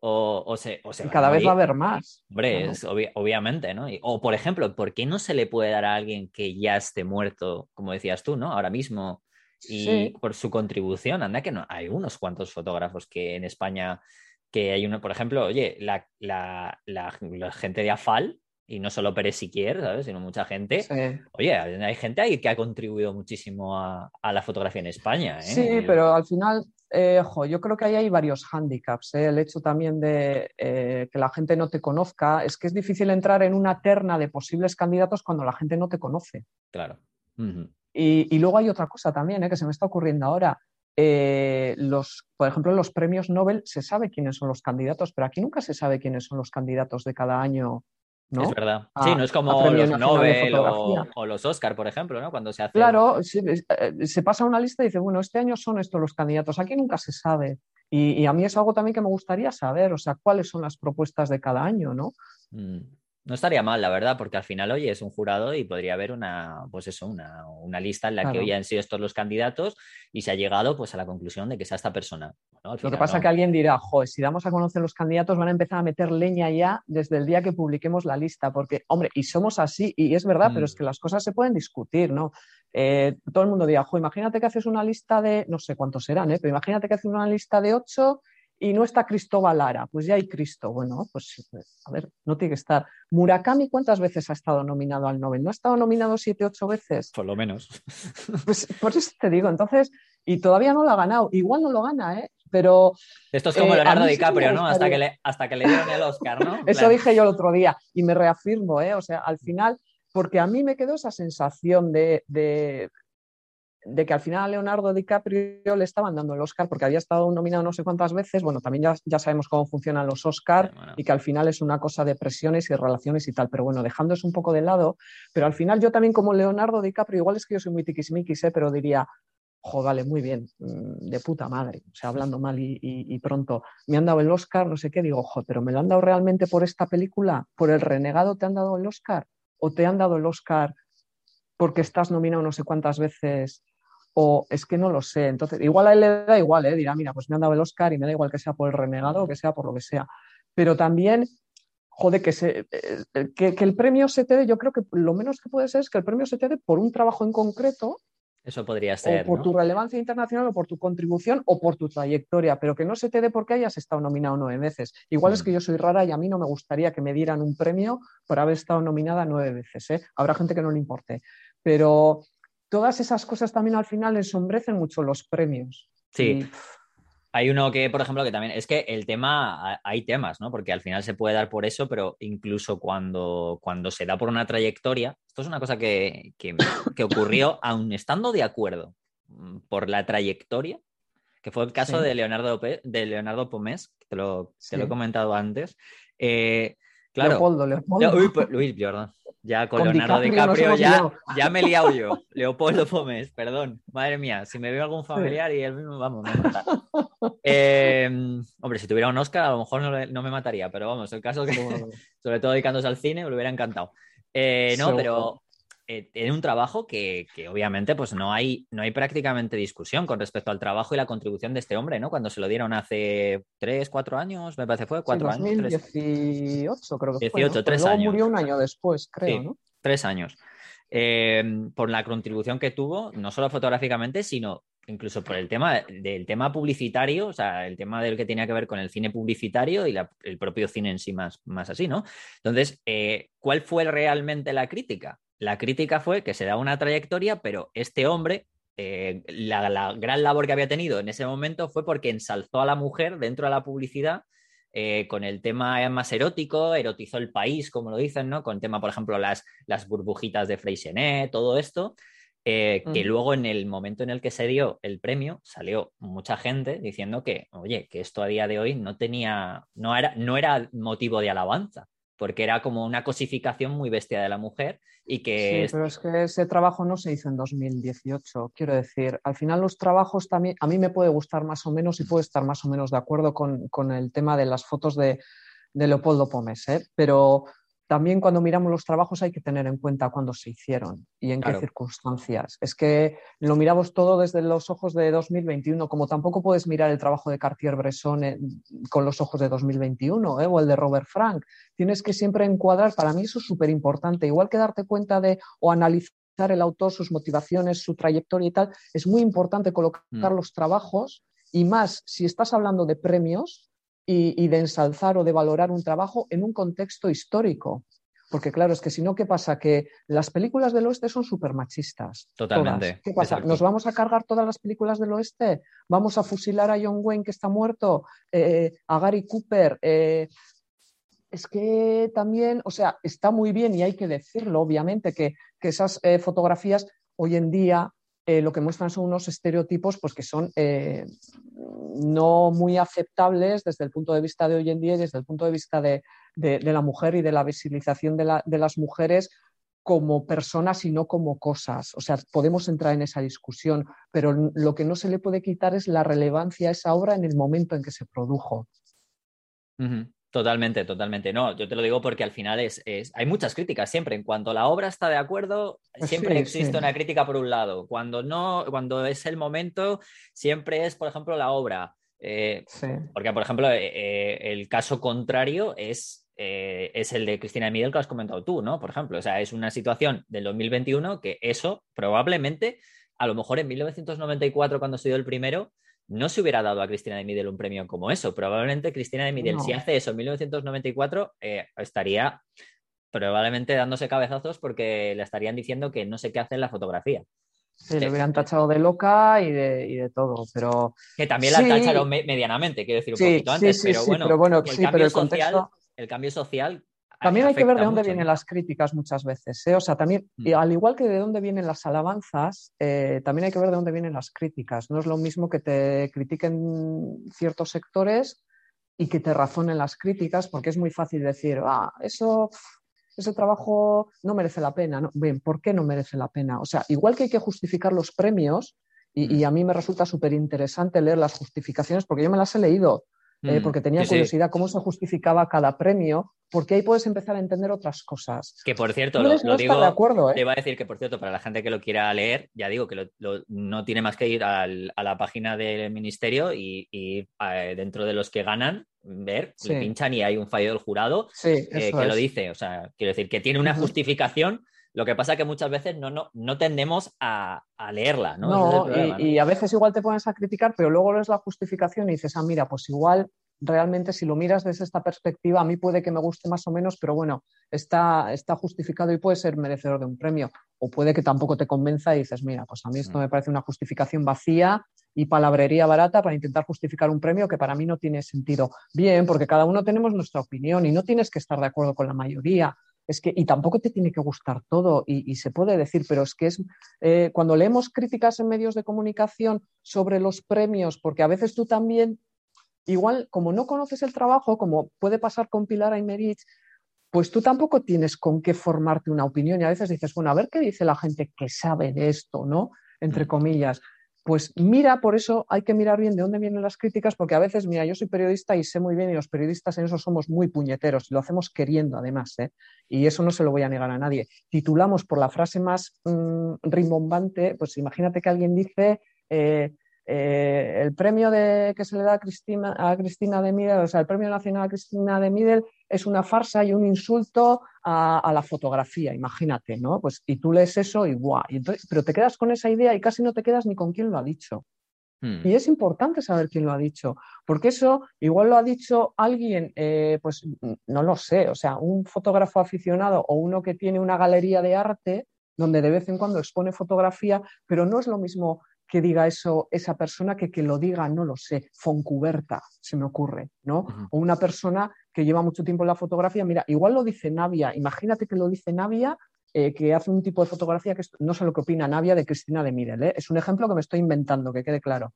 o, se, o cada vez va a haber más. Hombre, obviamente, ¿no? o, por ejemplo, ¿por qué no se le puede dar a alguien que ya esté muerto, como decías tú, ¿no? Ahora mismo. Y por su contribución, anda que no, hay unos cuantos fotógrafos que en España que hay uno, por ejemplo, oye, la, la, la, gente de AFAL, y no solo Pérez Siquier, ¿sabes? Sino mucha gente. Oye, hay gente ahí que ha contribuido muchísimo a, a la fotografía en España. ¿eh? Sí, pero al final, eh, yo creo que ahí hay varios hándicaps. ¿eh? El hecho también de que la gente no te conozca, es que es difícil entrar en una terna de posibles candidatos cuando la gente no te conoce. Claro. y, y, luego hay otra cosa también que se me está ocurriendo ahora. Eh, los, por ejemplo, en los premios Nobel se sabe quiénes son los candidatos, pero aquí nunca se sabe quiénes son los candidatos de cada año ¿no? Es verdad. A- sí, no es como los Nobel o, los Oscar, por ejemplo, ¿no? Cuando se hace. Claro, sí, es- eh, se pasa una lista y dice, bueno, este año son estos los candidatos. Aquí nunca se sabe. Y, y a mí es algo también que me gustaría saber, o sea, cuáles son las propuestas de cada año, ¿no? Mm, No estaría mal, la verdad, porque al final, oye, es un jurado y podría haber una, pues eso, una, una lista en la que hoy han sido estos los candidatos y se ha llegado pues a la conclusión de que sea esta persona. ¿no? Lo que pasa ¿no? es que alguien dirá, joder, si damos a conocer los candidatos van a empezar a meter leña ya desde el día que publiquemos la lista, porque, hombre, y somos así, y es verdad, Mm. pero es que las cosas se pueden discutir, ¿no? Eh, todo el mundo dirá, imagínate que haces una lista de, no sé cuántos serán, ¿eh? pero imagínate que haces una lista de ocho y no está Cristóbal Lara, pues ya hay Cristo. Bueno, pues sí, pues, a ver, no tiene que estar. Murakami, ¿cuántas veces ha estado nominado al Nobel? ¿No ha estado nominado siete, ocho veces? Por lo menos. Pues por eso te digo, entonces, y todavía no lo ha ganado, igual no lo gana, ¿eh? Pero Esto es como Eh, Leonardo sí DiCaprio, ¿no? Hasta que, le, hasta que le dieron el Oscar, ¿no? Eso Claro. dije yo el otro día y me reafirmo, ¿eh? O sea, al final, porque a mí me quedó esa sensación de, de, de que al final a Leonardo DiCaprio le estaban dando el Oscar porque había estado nominado no sé cuántas veces. Bueno, también ya, ya sabemos cómo funcionan los Oscar Sí, bueno. y que al final es una cosa de presiones y relaciones y tal. Pero bueno, dejando eso un poco de lado, pero al final yo también como Leonardo DiCaprio, igual es que yo soy muy tiquismiquis, ¿eh? pero diría, jo, vale, muy bien, mm, de puta madre, o sea, hablando mal y, y- y pronto, me han dado el Oscar, no sé qué, digo, jo, pero ¿me lo han dado realmente por esta película? ¿Por El Renegado te han dado el Oscar? ¿O te han dado el Oscar porque estás nominado no sé cuántas veces? O es que no lo sé. Entonces, igual a él le da igual, ¿eh? dirá, mira, pues me han dado el Oscar y me da igual que sea por el renegado o que sea por lo que sea. Pero también, joder, que, se, eh, que, que el premio se te dé, yo creo que lo menos que puede ser es que el premio se te dé por un trabajo en concreto Eso podría o ser. por ¿no? tu relevancia internacional o por tu contribución o por tu trayectoria, pero que no se te dé porque hayas estado nominado nueve veces. Igual es Mm. que yo soy rara y a mí no me gustaría que me dieran un premio por haber estado nominada nueve veces. ¿eh? Habrá gente que no le importe, pero todas esas cosas también al final ensombrecen mucho los premios. Sí. Y, Hay uno que, por ejemplo, que también es que el tema, ha- hay temas, ¿no? Porque al final se puede dar por eso, pero incluso cuando, cuando se da por una trayectoria, esto es una cosa que, que, que ocurrió [COUGHS] aun estando de acuerdo mm, por la trayectoria, que fue el caso Sí. de Leonardo, de Leonardo Pomés, que te lo, te lo he comentado antes. Eh, claro, Leopoldo, Leopoldo. Uy, pues, Luis, perdón. Ya con, Con Leonardo DiCaprio ya, ya me he liado yo. Leopoldo Pomés, perdón. Madre mía, si me veo algún familiar y él mismo, vamos, me mata. Eh, hombre, si tuviera un Oscar, a lo mejor no, me mataría, pero vamos, el caso es que, [LAUGHS] sobre todo dedicándose al cine, me lo hubiera encantado. Eh, no, pero eh, tiene un trabajo que, que obviamente pues no hay, no hay prácticamente discusión con respecto al trabajo y la contribución de este hombre, ¿no? Cuando se lo dieron hace tres, cuatro años, me parece fue, cuatro sí, años. tres- 2018 creo que fue. 18, ¿no? tres Luego años. murió un año después, creo, Sí. ¿no? tres años. Eh, por la contribución que tuvo, no solo fotográficamente, sino incluso por el tema del tema publicitario, o sea, el tema del que tenía que ver con el cine publicitario y la- el propio cine en sí más, más así, ¿no? Entonces, eh, ¿cuál fue realmente la crítica? La crítica fue que se da una trayectoria, pero este hombre, eh, la, la gran labor que había tenido en ese momento fue porque ensalzó a la mujer dentro de la publicidad eh, con el tema más erótico, erotizó el país, como lo dicen, ¿no? Con el tema, por ejemplo, las, las burbujitas de Freysenet, todo esto, eh, que luego en el momento en el que se dio el premio salió mucha gente diciendo que, oye, que esto a día de hoy no tenía, no era, no era motivo de alabanza, porque era como una cosificación muy bestia de la mujer y que... Sí, pero es que ese trabajo no se hizo en 2018. Quiero decir, al final los trabajos también, a mí me puede gustar más o menos y puedo estar más o menos de acuerdo con, con el tema de las fotos de, de Leopoldo Pomés, ¿eh? pero también cuando miramos los trabajos hay que tener en cuenta cuándo se hicieron y en Claro. qué circunstancias. Es que lo miramos todo desde los ojos de 2021, como tampoco puedes mirar el trabajo de Cartier-Bresson eh, con los ojos de 2021 ¿eh? o el de Robert Frank. Tienes que siempre encuadrar, para mí eso es súper importante, igual que darte cuenta de o analizar el autor, sus motivaciones, su trayectoria y tal, es muy importante colocar Mm. los trabajos y más si estás hablando de premios y, y de ensalzar o de valorar un trabajo en un contexto histórico. Porque claro, es que si no, ¿qué pasa? Que las películas del oeste son súper machistas. Totalmente, todas. ¿Qué pasa? exacto. ¿Nos vamos a cargar todas las películas del oeste? ¿Vamos a fusilar a John Wayne que está muerto? Eh, ¿A Gary Cooper? Eh, es que también, o sea, está muy bien y hay que decirlo, obviamente, que, que esas eh, fotografías hoy en día eh, lo que muestran son unos estereotipos pues, que son eh, no muy aceptables desde el punto de vista de hoy en día y desde el punto de vista de, de, la mujer y de la visibilización de, las mujeres como personas y no como cosas. O sea, podemos entrar en esa discusión, pero lo que no se le puede quitar es la relevancia a esa obra en el momento en que se produjo. Totalmente, totalmente. No, yo te lo digo porque al final es, hay muchas críticas siempre. En cuanto la obra está de acuerdo, siempre existe una crítica por un lado. Cuando no, cuando es el momento, siempre es, por ejemplo, la obra. Eh, porque, por ejemplo, eh, eh, el caso contrario es eh, es el de Cristina Miguel que has comentado tú, ¿no? Por ejemplo, o sea, es una situación del 2021 que eso probablemente, a lo mejor en 1994, cuando se dio el primero, no se hubiera dado a Cristina de Midel un premio como eso. Probablemente Cristina de Midel, si hace eso en 1994, eh, estaría probablemente dándose cabezazos porque le estarían diciendo que no sé qué hace en la fotografía. Sí, le hubieran tachado de loca y de, todo, pero... Que también la tacharon medianamente, quiero decir, un poquito antes, pero, bueno, pero bueno, el cambio el social el cambio social. También hay que ver de dónde vienen las críticas muchas veces. ¿eh? O sea, también, mm. al igual que de dónde vienen las alabanzas, eh, también hay que ver de dónde vienen las críticas. No es lo mismo que te critiquen ciertos sectores y que te razonen las críticas, porque es muy fácil decir, ah, eso, ese trabajo no merece la pena. ¿no? Bien, ¿por qué no merece la pena? O sea, igual que hay que justificar los premios, y, y mm. a mí me resulta súper interesante leer las justificaciones, porque yo me las he leído. Eh, porque tenía curiosidad cómo se justificaba cada premio, porque ahí puedes empezar a entender otras cosas. Que por cierto, lo, digo, de acuerdo, ¿eh? te iba a decir que por cierto, para la gente que lo quiera leer, ya digo que no tiene más que ir a la página del ministerio y, eh, dentro de los que ganan, ver, le pinchan y hay un fallo del jurado que lo dice. O sea, quiero decir, que tiene una justificación lo que pasa es que muchas veces no, no, no tendemos a, leerla, ¿no? y, a veces igual te pones a criticar, pero luego lees la justificación y dices, ah, mira, pues igual realmente si lo miras desde esta perspectiva, a mí puede que me guste más o menos, pero bueno, está, está justificado y puede ser merecedor de un premio. O puede que tampoco te convenza y dices, mira, pues a mí esto me parece una justificación vacía y palabrería barata para intentar justificar un premio que para mí no tiene sentido. Bien, porque cada uno tenemos nuestra opinión y no tienes que estar de acuerdo con la mayoría es que, y tampoco te tiene que gustar todo, y, se puede decir, pero es que es eh, cuando leemos críticas en medios de comunicación sobre los premios, porque a veces tú también, igual, como no conoces el trabajo, como puede pasar con Pilar Aymerich, pues tú tampoco tienes con qué formarte una opinión y a veces dices, bueno, a ver qué dice la gente que sabe de esto, ¿no? Entre comillas. Pues mira, por eso hay que mirar bien de dónde vienen las críticas, porque a veces, mira, yo soy periodista y sé muy bien, y los periodistas en eso somos muy puñeteros, y lo hacemos queriendo además, ¿eh? y eso no se lo voy a negar a nadie. Titulamos por la frase más mm, rimbombante, pues imagínate que alguien dice, eh, eh, el premio de, que se le da a Cristina, a Cristina de Midel, o sea, el premio nacional a Cristina de Midel es una farsa y un insulto a, la fotografía, imagínate, ¿no? Pues, y tú lees eso y guau, pero te quedas con esa idea y casi no te quedas ni con quién lo ha dicho. Hmm. Y es importante saber quién lo ha dicho, porque eso igual lo ha dicho alguien, eh, pues no lo sé, o sea, un fotógrafo aficionado o uno que tiene una galería de arte donde de vez en cuando expone fotografía, pero no es lo mismo que diga eso esa persona que que lo diga, no lo sé, Foncuberta, se me ocurre, ¿no? O una persona que lleva mucho tiempo en la fotografía, mira, igual lo dice Navia, imagínate que lo dice Navia, eh, que hace un tipo de fotografía que no sé lo que opina Navia de Cristina de Mirel, ¿eh? es un ejemplo que me estoy inventando, que quede claro.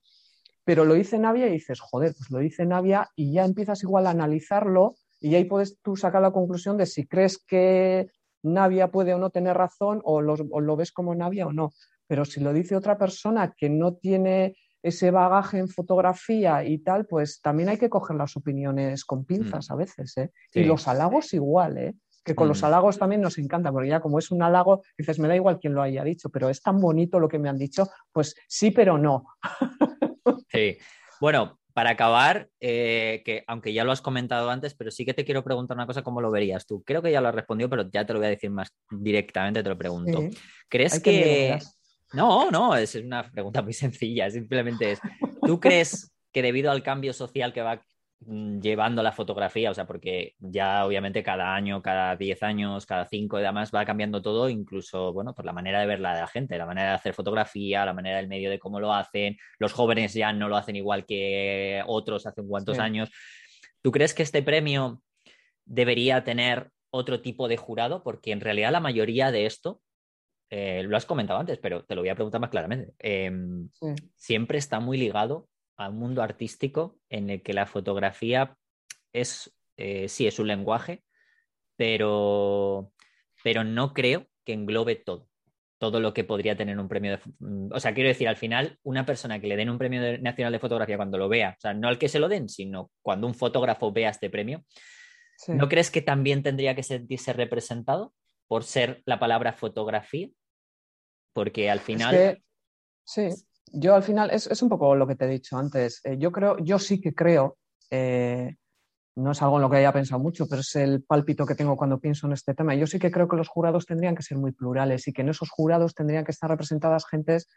Pero lo dice Navia y dices, joder, pues lo dice Navia y ya empiezas igual a analizarlo y ahí puedes tú sacar la conclusión de si crees que Navia puede o no tener razón o, o lo ves como Navia o no. Pero si lo dice otra persona que no tiene ese bagaje en fotografía y tal, pues también hay que coger las opiniones con pinzas mm. a veces. ¿eh? Y los halagos igual, ¿eh? que con los mm. halagos también nos encanta, porque ya como es un halago, dices, me da igual quién lo haya dicho, pero es tan bonito lo que me han dicho, pues sí, pero no. [LAUGHS] Sí. Bueno, para acabar, eh, que aunque ya lo has comentado antes, pero sí que te quiero preguntar una cosa, ¿cómo lo verías tú? Creo que ya lo has respondido, pero ya te lo voy a decir más directamente, te lo pregunto. ¿Crees que, no, no, es una pregunta muy sencilla, simplemente es, ¿tú crees que debido al cambio social que va mm, llevando la fotografía, o sea, porque ya obviamente cada año, cada 10 años, cada 5 y demás va cambiando todo, incluso, bueno, por la manera de verla de la gente, la manera de hacer fotografía, la manera del medio de cómo lo hacen, los jóvenes ya no lo hacen igual que otros hace cuantos años. ¿Tú crees que este premio debería tener otro tipo de jurado? Porque en realidad la mayoría de esto eh, lo has comentado antes, pero te lo voy a preguntar más claramente. Em, siempre está muy ligado a un mundo artístico en el que la fotografía es, eh, sí, es un lenguaje, pero, pero no creo que englobe todo todo lo que podría tener un premio de... Mm, o sea, quiero decir, al final, una persona que le den un premio nacional de fotografía cuando lo vea, o sea, no al que se lo den, sino cuando un fotógrafo vea este premio, ¿no crees que también tendría que sentirse representado por ser la palabra fotografía? Porque al final... sí, yo al final, es, un poco lo que te he dicho antes. Eh, yo creo, yo sí que creo eh, no es algo en lo que haya pensado mucho, pero es el pálpito que tengo cuando pienso en este tema. Yo sí que creo que los jurados tendrían que ser muy plurales y que en esos jurados tendrían que estar representadas gentes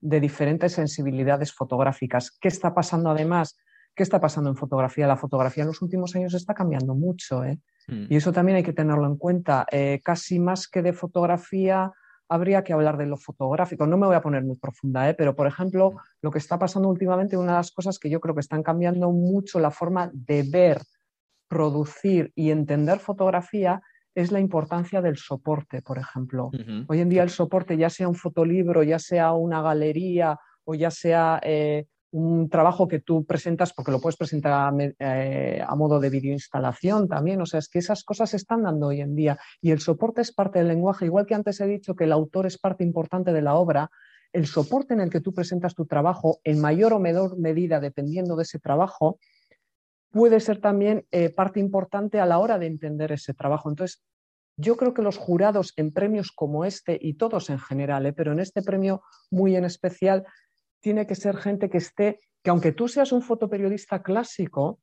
de diferentes sensibilidades fotográficas. ¿Qué está pasando además? ¿Qué está pasando en fotografía? La fotografía en los últimos años está cambiando mucho ¿eh? mm. y eso también hay que tenerlo en cuenta. Eh, casi más que de fotografía, habría que hablar de lo fotográfico. No me voy a poner muy profunda, ¿eh? pero por ejemplo, lo que está pasando últimamente, una de las cosas que yo creo que están cambiando mucho la forma de ver producir y entender fotografía es la importancia del soporte, por ejemplo. Hoy en día el soporte, ya sea un fotolibro, ya sea una galería o ya sea eh, un trabajo que tú presentas, porque lo puedes presentar a, eh, a modo de videoinstalación también, o sea, es que esas cosas se están dando hoy en día y el soporte es parte del lenguaje, igual que antes he dicho que el autor es parte importante de la obra, el soporte en el que tú presentas tu trabajo, en mayor o menor medida, dependiendo de ese trabajo, puede ser también eh, parte importante a la hora de entender ese trabajo. Entonces, yo creo que los jurados en premios como este, y todos en general, eh, pero en este premio muy en especial, tiene que ser gente que esté, que aunque tú seas un fotoperiodista clásico,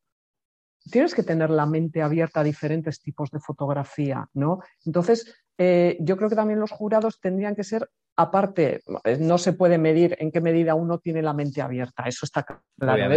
tienes que tener la mente abierta a diferentes tipos de fotografía, ¿no? Entonces, eh, yo creo que también los jurados tendrían que ser, aparte, no se puede medir en qué medida uno tiene la mente abierta, eso está claro,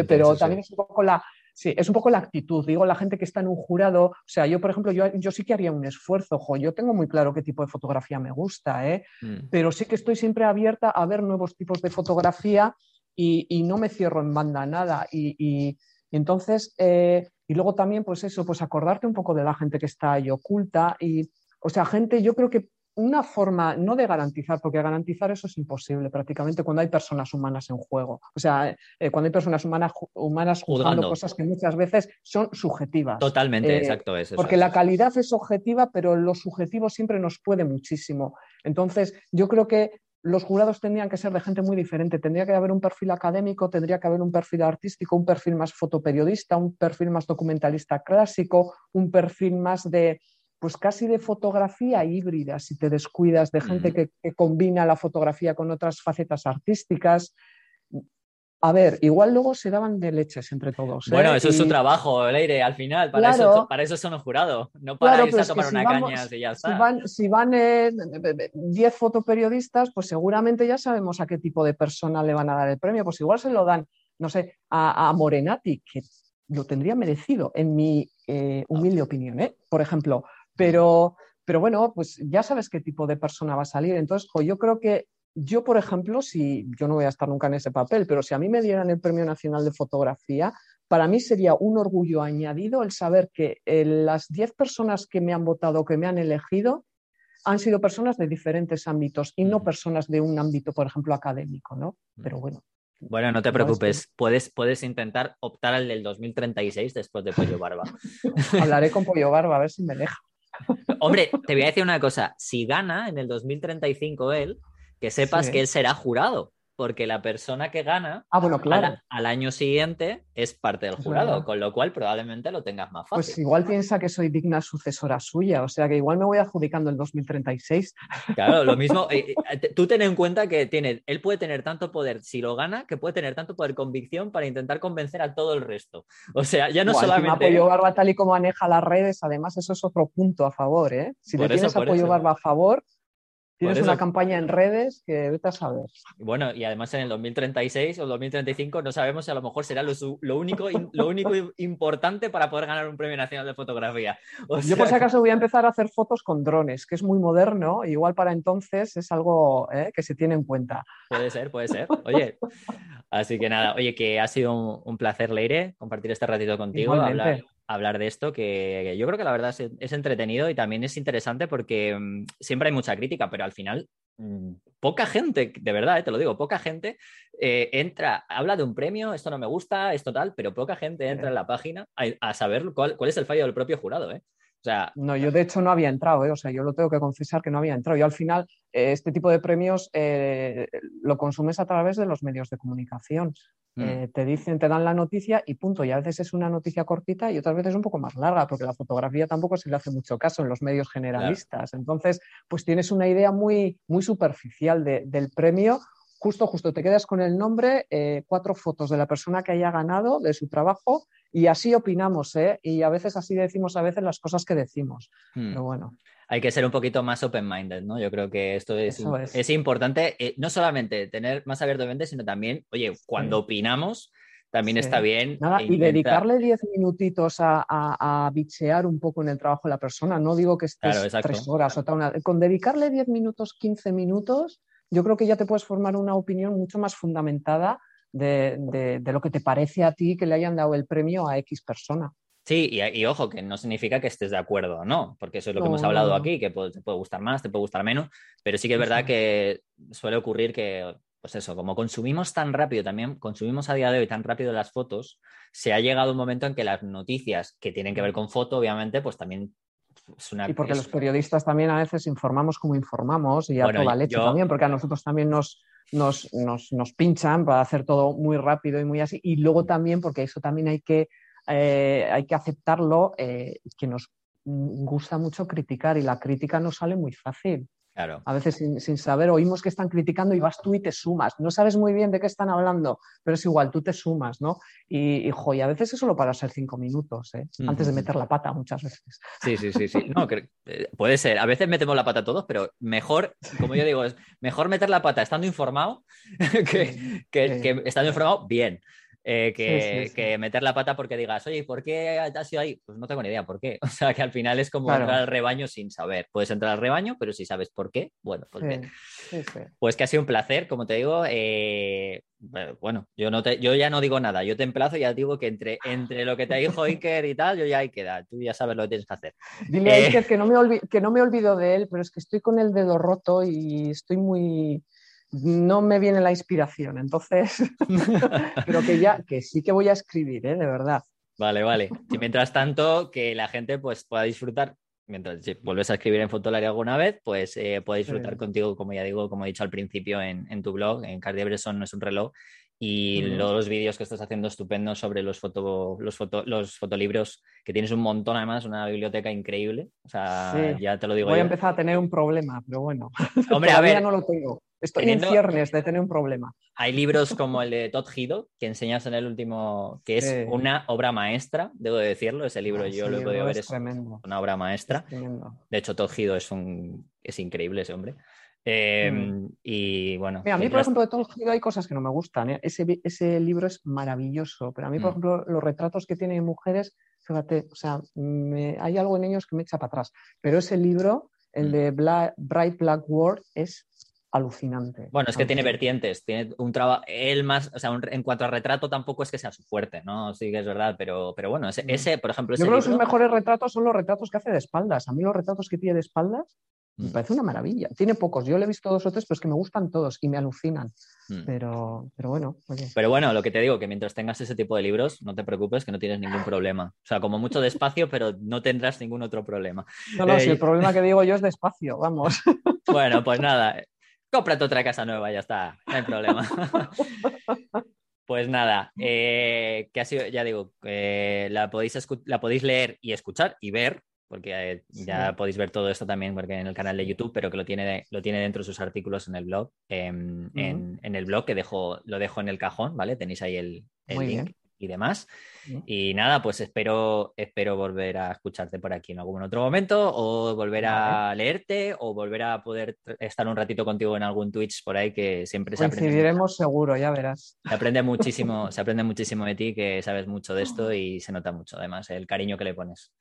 pero también es un poco la, Sí, es un poco la actitud. Digo, la gente que está en un jurado, o sea, yo, por ejemplo, yo, yo sí que haría un esfuerzo, ojo, yo tengo muy claro qué tipo de fotografía me gusta, ¿eh? Mm. pero sí que estoy siempre abierta a ver nuevos tipos de fotografía y, no me cierro en banda nada. Y, entonces, eh, y luego también, pues eso, pues acordarte un poco de la gente que está ahí oculta y, o sea, gente, yo creo que una forma, no de garantizar, porque garantizar eso es imposible prácticamente cuando hay personas humanas en juego. O sea, eh, cuando hay personas humanas, humanas juzgando cosas que muchas veces son subjetivas. Totalmente, eh, exacto. Es, porque la calidad es objetiva, pero lo subjetivo siempre nos puede muchísimo. Entonces, yo creo que los jurados tendrían que ser de gente muy diferente. Tendría que haber un perfil académico, tendría que haber un perfil artístico, un perfil más fotoperiodista, un perfil más documentalista clásico, un perfil más de pues casi de fotografía híbrida, si te descuidas, de gente que, combina la fotografía con otras facetas artísticas. A ver, igual luego se daban de leches entre todos. ¿eh? Bueno, eso es su trabajo, Leire, al final. Para, eso, para eso son los jurados, no para irse a tomar una caña y ya está. Si van 10 fotoperiodistas, pues seguramente ya sabemos a qué tipo de persona le van a dar el premio. Pues igual se lo dan, no sé, a, Morenati, que lo tendría merecido, en mi eh, humilde opinión. ¿eh? Por ejemplo, pero, pero bueno, pues ya sabes qué tipo de persona va a salir. Entonces, yo creo que yo, por ejemplo, si yo no voy a estar nunca en ese papel, pero si a mí me dieran el Premio Nacional de Fotografía, para mí sería un orgullo añadido el saber que eh, las 10 personas que me han votado, que me han elegido, han sido personas de diferentes ámbitos y no personas de un ámbito, por ejemplo, académico, ¿no? Pero bueno. Bueno, no te preocupes, puedes, puedes intentar optar al del 2036 después de Pollo Barba. [LAUGHS] Hablaré con Pollo Barba, a ver si me deja. Hombre, te voy a decir una cosa. Si gana en el 2035 él, que sepas que él será jurado porque la persona que gana ah, bueno, claro. al, año siguiente es parte del jurado, con lo cual probablemente lo tengas más fácil. Pues igual piensa que soy digna sucesora suya, o sea que igual me voy adjudicando el 2036. Claro, lo mismo, [LAUGHS] eh, eh, tú ten en cuenta que tiene, él puede tener tanto poder, si lo gana, que puede tener tanto poder convicción para intentar convencer a todo el resto. O sea, ya no solamente... apoyo Barba tal y como maneja las redes, además eso es otro punto a favor, ¿eh? Si le tienes apoyo Barba a favor, Tienes una campaña en redes que vete a saber. Bueno, y además en el 2036 o 2035 no sabemos si a lo mejor será lo, único, lo único importante para poder ganar un premio nacional de fotografía. Yo por si acaso voy a empezar a hacer fotos con drones, que es muy moderno, igual para entonces es algo ¿eh? que se tiene en cuenta. Puede ser, puede ser. Oye, así que nada, oye, que ha sido un, placer, Leire, compartir este ratito contigo, hablar, hablar de esto, que, yo creo que la verdad es, entretenido y también es interesante porque mm, siempre hay mucha crítica, pero al final mm, poca gente, de verdad, eh, te lo digo, poca gente eh, entra, habla de un premio, esto no me gusta, esto tal, pero poca gente entra en la página a, saber cuál, es el fallo del propio jurado. ¿eh? O sea, no, yo de hecho no había entrado, ¿eh? o sea, yo lo tengo que confesar que no había entrado. Yo al final, eh, este tipo de premios eh, lo consumes a través de los medios de comunicación. Mm. te dicen, te dan la noticia y punto. Y a veces es una noticia cortita y otras veces un poco más larga, porque la fotografía tampoco se le hace mucho caso en los medios generalistas. Entonces, pues tienes una idea muy, muy superficial del premio justo, justo te quedas con el nombre, cuatro fotos de la persona que haya ganado, de su trabajo y así opinamos, ¿eh? Y a veces así decimos a veces las cosas que decimos. Hmm. Pero bueno. Hay que ser un poquito más open-minded, ¿no? Yo creo que esto es, es. importante, eh, no solamente tener más abierto mente, sino también, oye, cuando opinamos, también está bien. Nada, y dedicarle diez minutitos a, a, bichear un poco en el trabajo de la persona. No digo que estés tres horas o tal. Una... Con dedicarle diez minutos, quince minutos, yo creo que ya te puedes formar una opinión mucho más fundamentada de, lo que te parece a ti que le hayan dado el premio a X persona. Sí, y, ojo, que no significa que estés de acuerdo o no, porque eso es lo que hemos hablado aquí, que te puede gustar más, te puede gustar menos, pero sí que es verdad que suele ocurrir que, pues eso, como consumimos tan rápido también, consumimos a día de hoy tan rápido las fotos, se ha llegado un momento en que las noticias que tienen que ver con foto, obviamente, pues también es una... Y porque los periodistas también a veces informamos como informamos y a toda leche también, porque a nosotros también nos, nos, nos, pinchan para hacer todo muy rápido y muy así. Y luego también, porque eso también hay que, eh, hay que aceptarlo, eh, que nos gusta mucho criticar y la crítica no sale muy fácil. A veces sin, saber, oímos que están criticando y vas tú y te sumas. No sabes muy bien de qué están hablando, pero es igual, tú te sumas, ¿no? Y, y, a veces eso lo para ser cinco minutos, ¿eh? Antes de meter la pata muchas veces. Sí, sí, sí, sí. No, eh, puede ser. A veces metemos la pata todos, pero mejor, como yo digo, es mejor meter la pata estando informado [LAUGHS] que, que estando informado bien. Eh, que, meter la pata porque digas, oye, ¿por qué has sido ahí? Pues no tengo ni idea por qué. [LAUGHS] O sea, que al final es como entrar al rebaño sin saber. Puedes entrar al rebaño, pero si sabes por qué, bueno, pues Pues que ha sido un placer, como te digo. Eh, bueno, yo, no te, yo ya no digo nada, yo te emplazo y ya digo que entre, entre lo que te dijo Iker y tal, yo ya hay que dar, tú ya sabes lo que tienes que hacer. Dile a eh, Iker que no, me que no me olvido de él, pero es que estoy con el dedo roto y estoy muy, no me viene la inspiración, entonces [LAUGHS] [LAUGHS] creo que ya, que sí que voy a escribir, ¿eh? de verdad. Vale, vale. Y mientras tanto, que la gente pues pueda disfrutar, mientras vuelves a escribir en Fotolari alguna vez, pues eh, pueda disfrutar contigo, como ya digo, como he dicho al principio en, tu blog, en Cardi Bresson no es un reloj, y los vídeos que estás haciendo estupendos sobre los, foto, los, los fotolibros, que tienes un montón además, una biblioteca increíble. O sea, ya te lo digo. Voy a empezar a tener un problema, pero bueno. Hombre, [LAUGHS] a ver. no lo tengo. Estoy en ciernes de tener un problema. Hay libros como el de Todd Hido, que enseñas en el último, que es una obra maestra, debo decirlo. Ese libro ah, yo lo he podido ver, es, una obra maestra. de hecho, Todd Hido es, un, es increíble ese hombre. Em, mm. Y bueno. a mí, por ejemplo, de Todd Hido hay cosas que no me gustan. ¿eh? Ese, ese, libro es maravilloso, pero a mí, por mm. ejemplo, los retratos que tiene mujeres, fíjate, o sea, hay algo en ellos que me echa para atrás. Pero ese libro, el mm. de Bright Black World, es alucinante. Bueno, es que tiene vertientes, tiene un trabajo, él más, o sea, en cuanto a retrato tampoco es que sea su fuerte, ¿no? Sí que es verdad, pero, pero bueno, ese, ese por ejemplo... Yo creo que sus mejores retratos son los retratos que hace de espaldas. A mí los retratos que tiene de espaldas me mm. parece una maravilla. Tiene pocos, yo le he visto dos o tres, pero es que me gustan todos y me alucinan. Mm. Pero, pero bueno, Pero bueno, lo que te digo, que mientras tengas ese tipo de libros, no te preocupes, que no tienes ningún problema. O sea, como mucho despacio, pero no tendrás ningún otro problema. No, no, si el problema que [LAUGHS] digo yo es despacio, vamos. Bueno, pues nada, cómprate otra casa nueva, ya está, no hay problema. [LAUGHS] pues nada, eh, que ha sido, ya digo, eh, la, podéis la podéis leer y escuchar y ver, porque eh, ya podéis ver todo esto también porque en el canal de YouTube, pero que lo tiene, lo tiene dentro de sus artículos en el blog, en, el blog que dejo, lo dejo en el cajón, ¿vale? Tenéis ahí el, link y demás. Y nada, pues espero, espero volver a escucharte por aquí en algún otro momento, o volver a leerte, o volver a poder estar un ratito contigo en algún Twitch por ahí que siempre se aprende. seguro, ya verás. Se aprende [LAUGHS] muchísimo, se aprende muchísimo de ti, que sabes mucho de esto y se nota mucho, además, el cariño que le pones.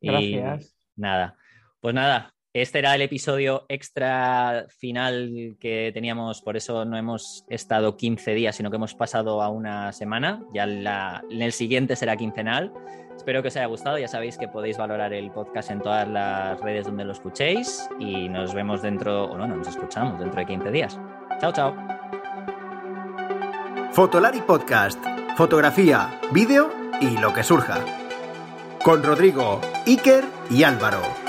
Gracias. nada. Pues nada, este era el episodio extra final que teníamos, por eso no hemos estado 15 días, sino que hemos pasado a una semana. Ya en el siguiente será quincenal. Espero que os haya gustado. Ya sabéis que podéis valorar el podcast en todas las redes donde lo escuchéis y nos vemos dentro, o no, nos escuchamos dentro de 15 días. Chao, chao. Fotolari Podcast. Fotografía, vídeo y lo que surja con Rodrigo, Iker y Álvaro.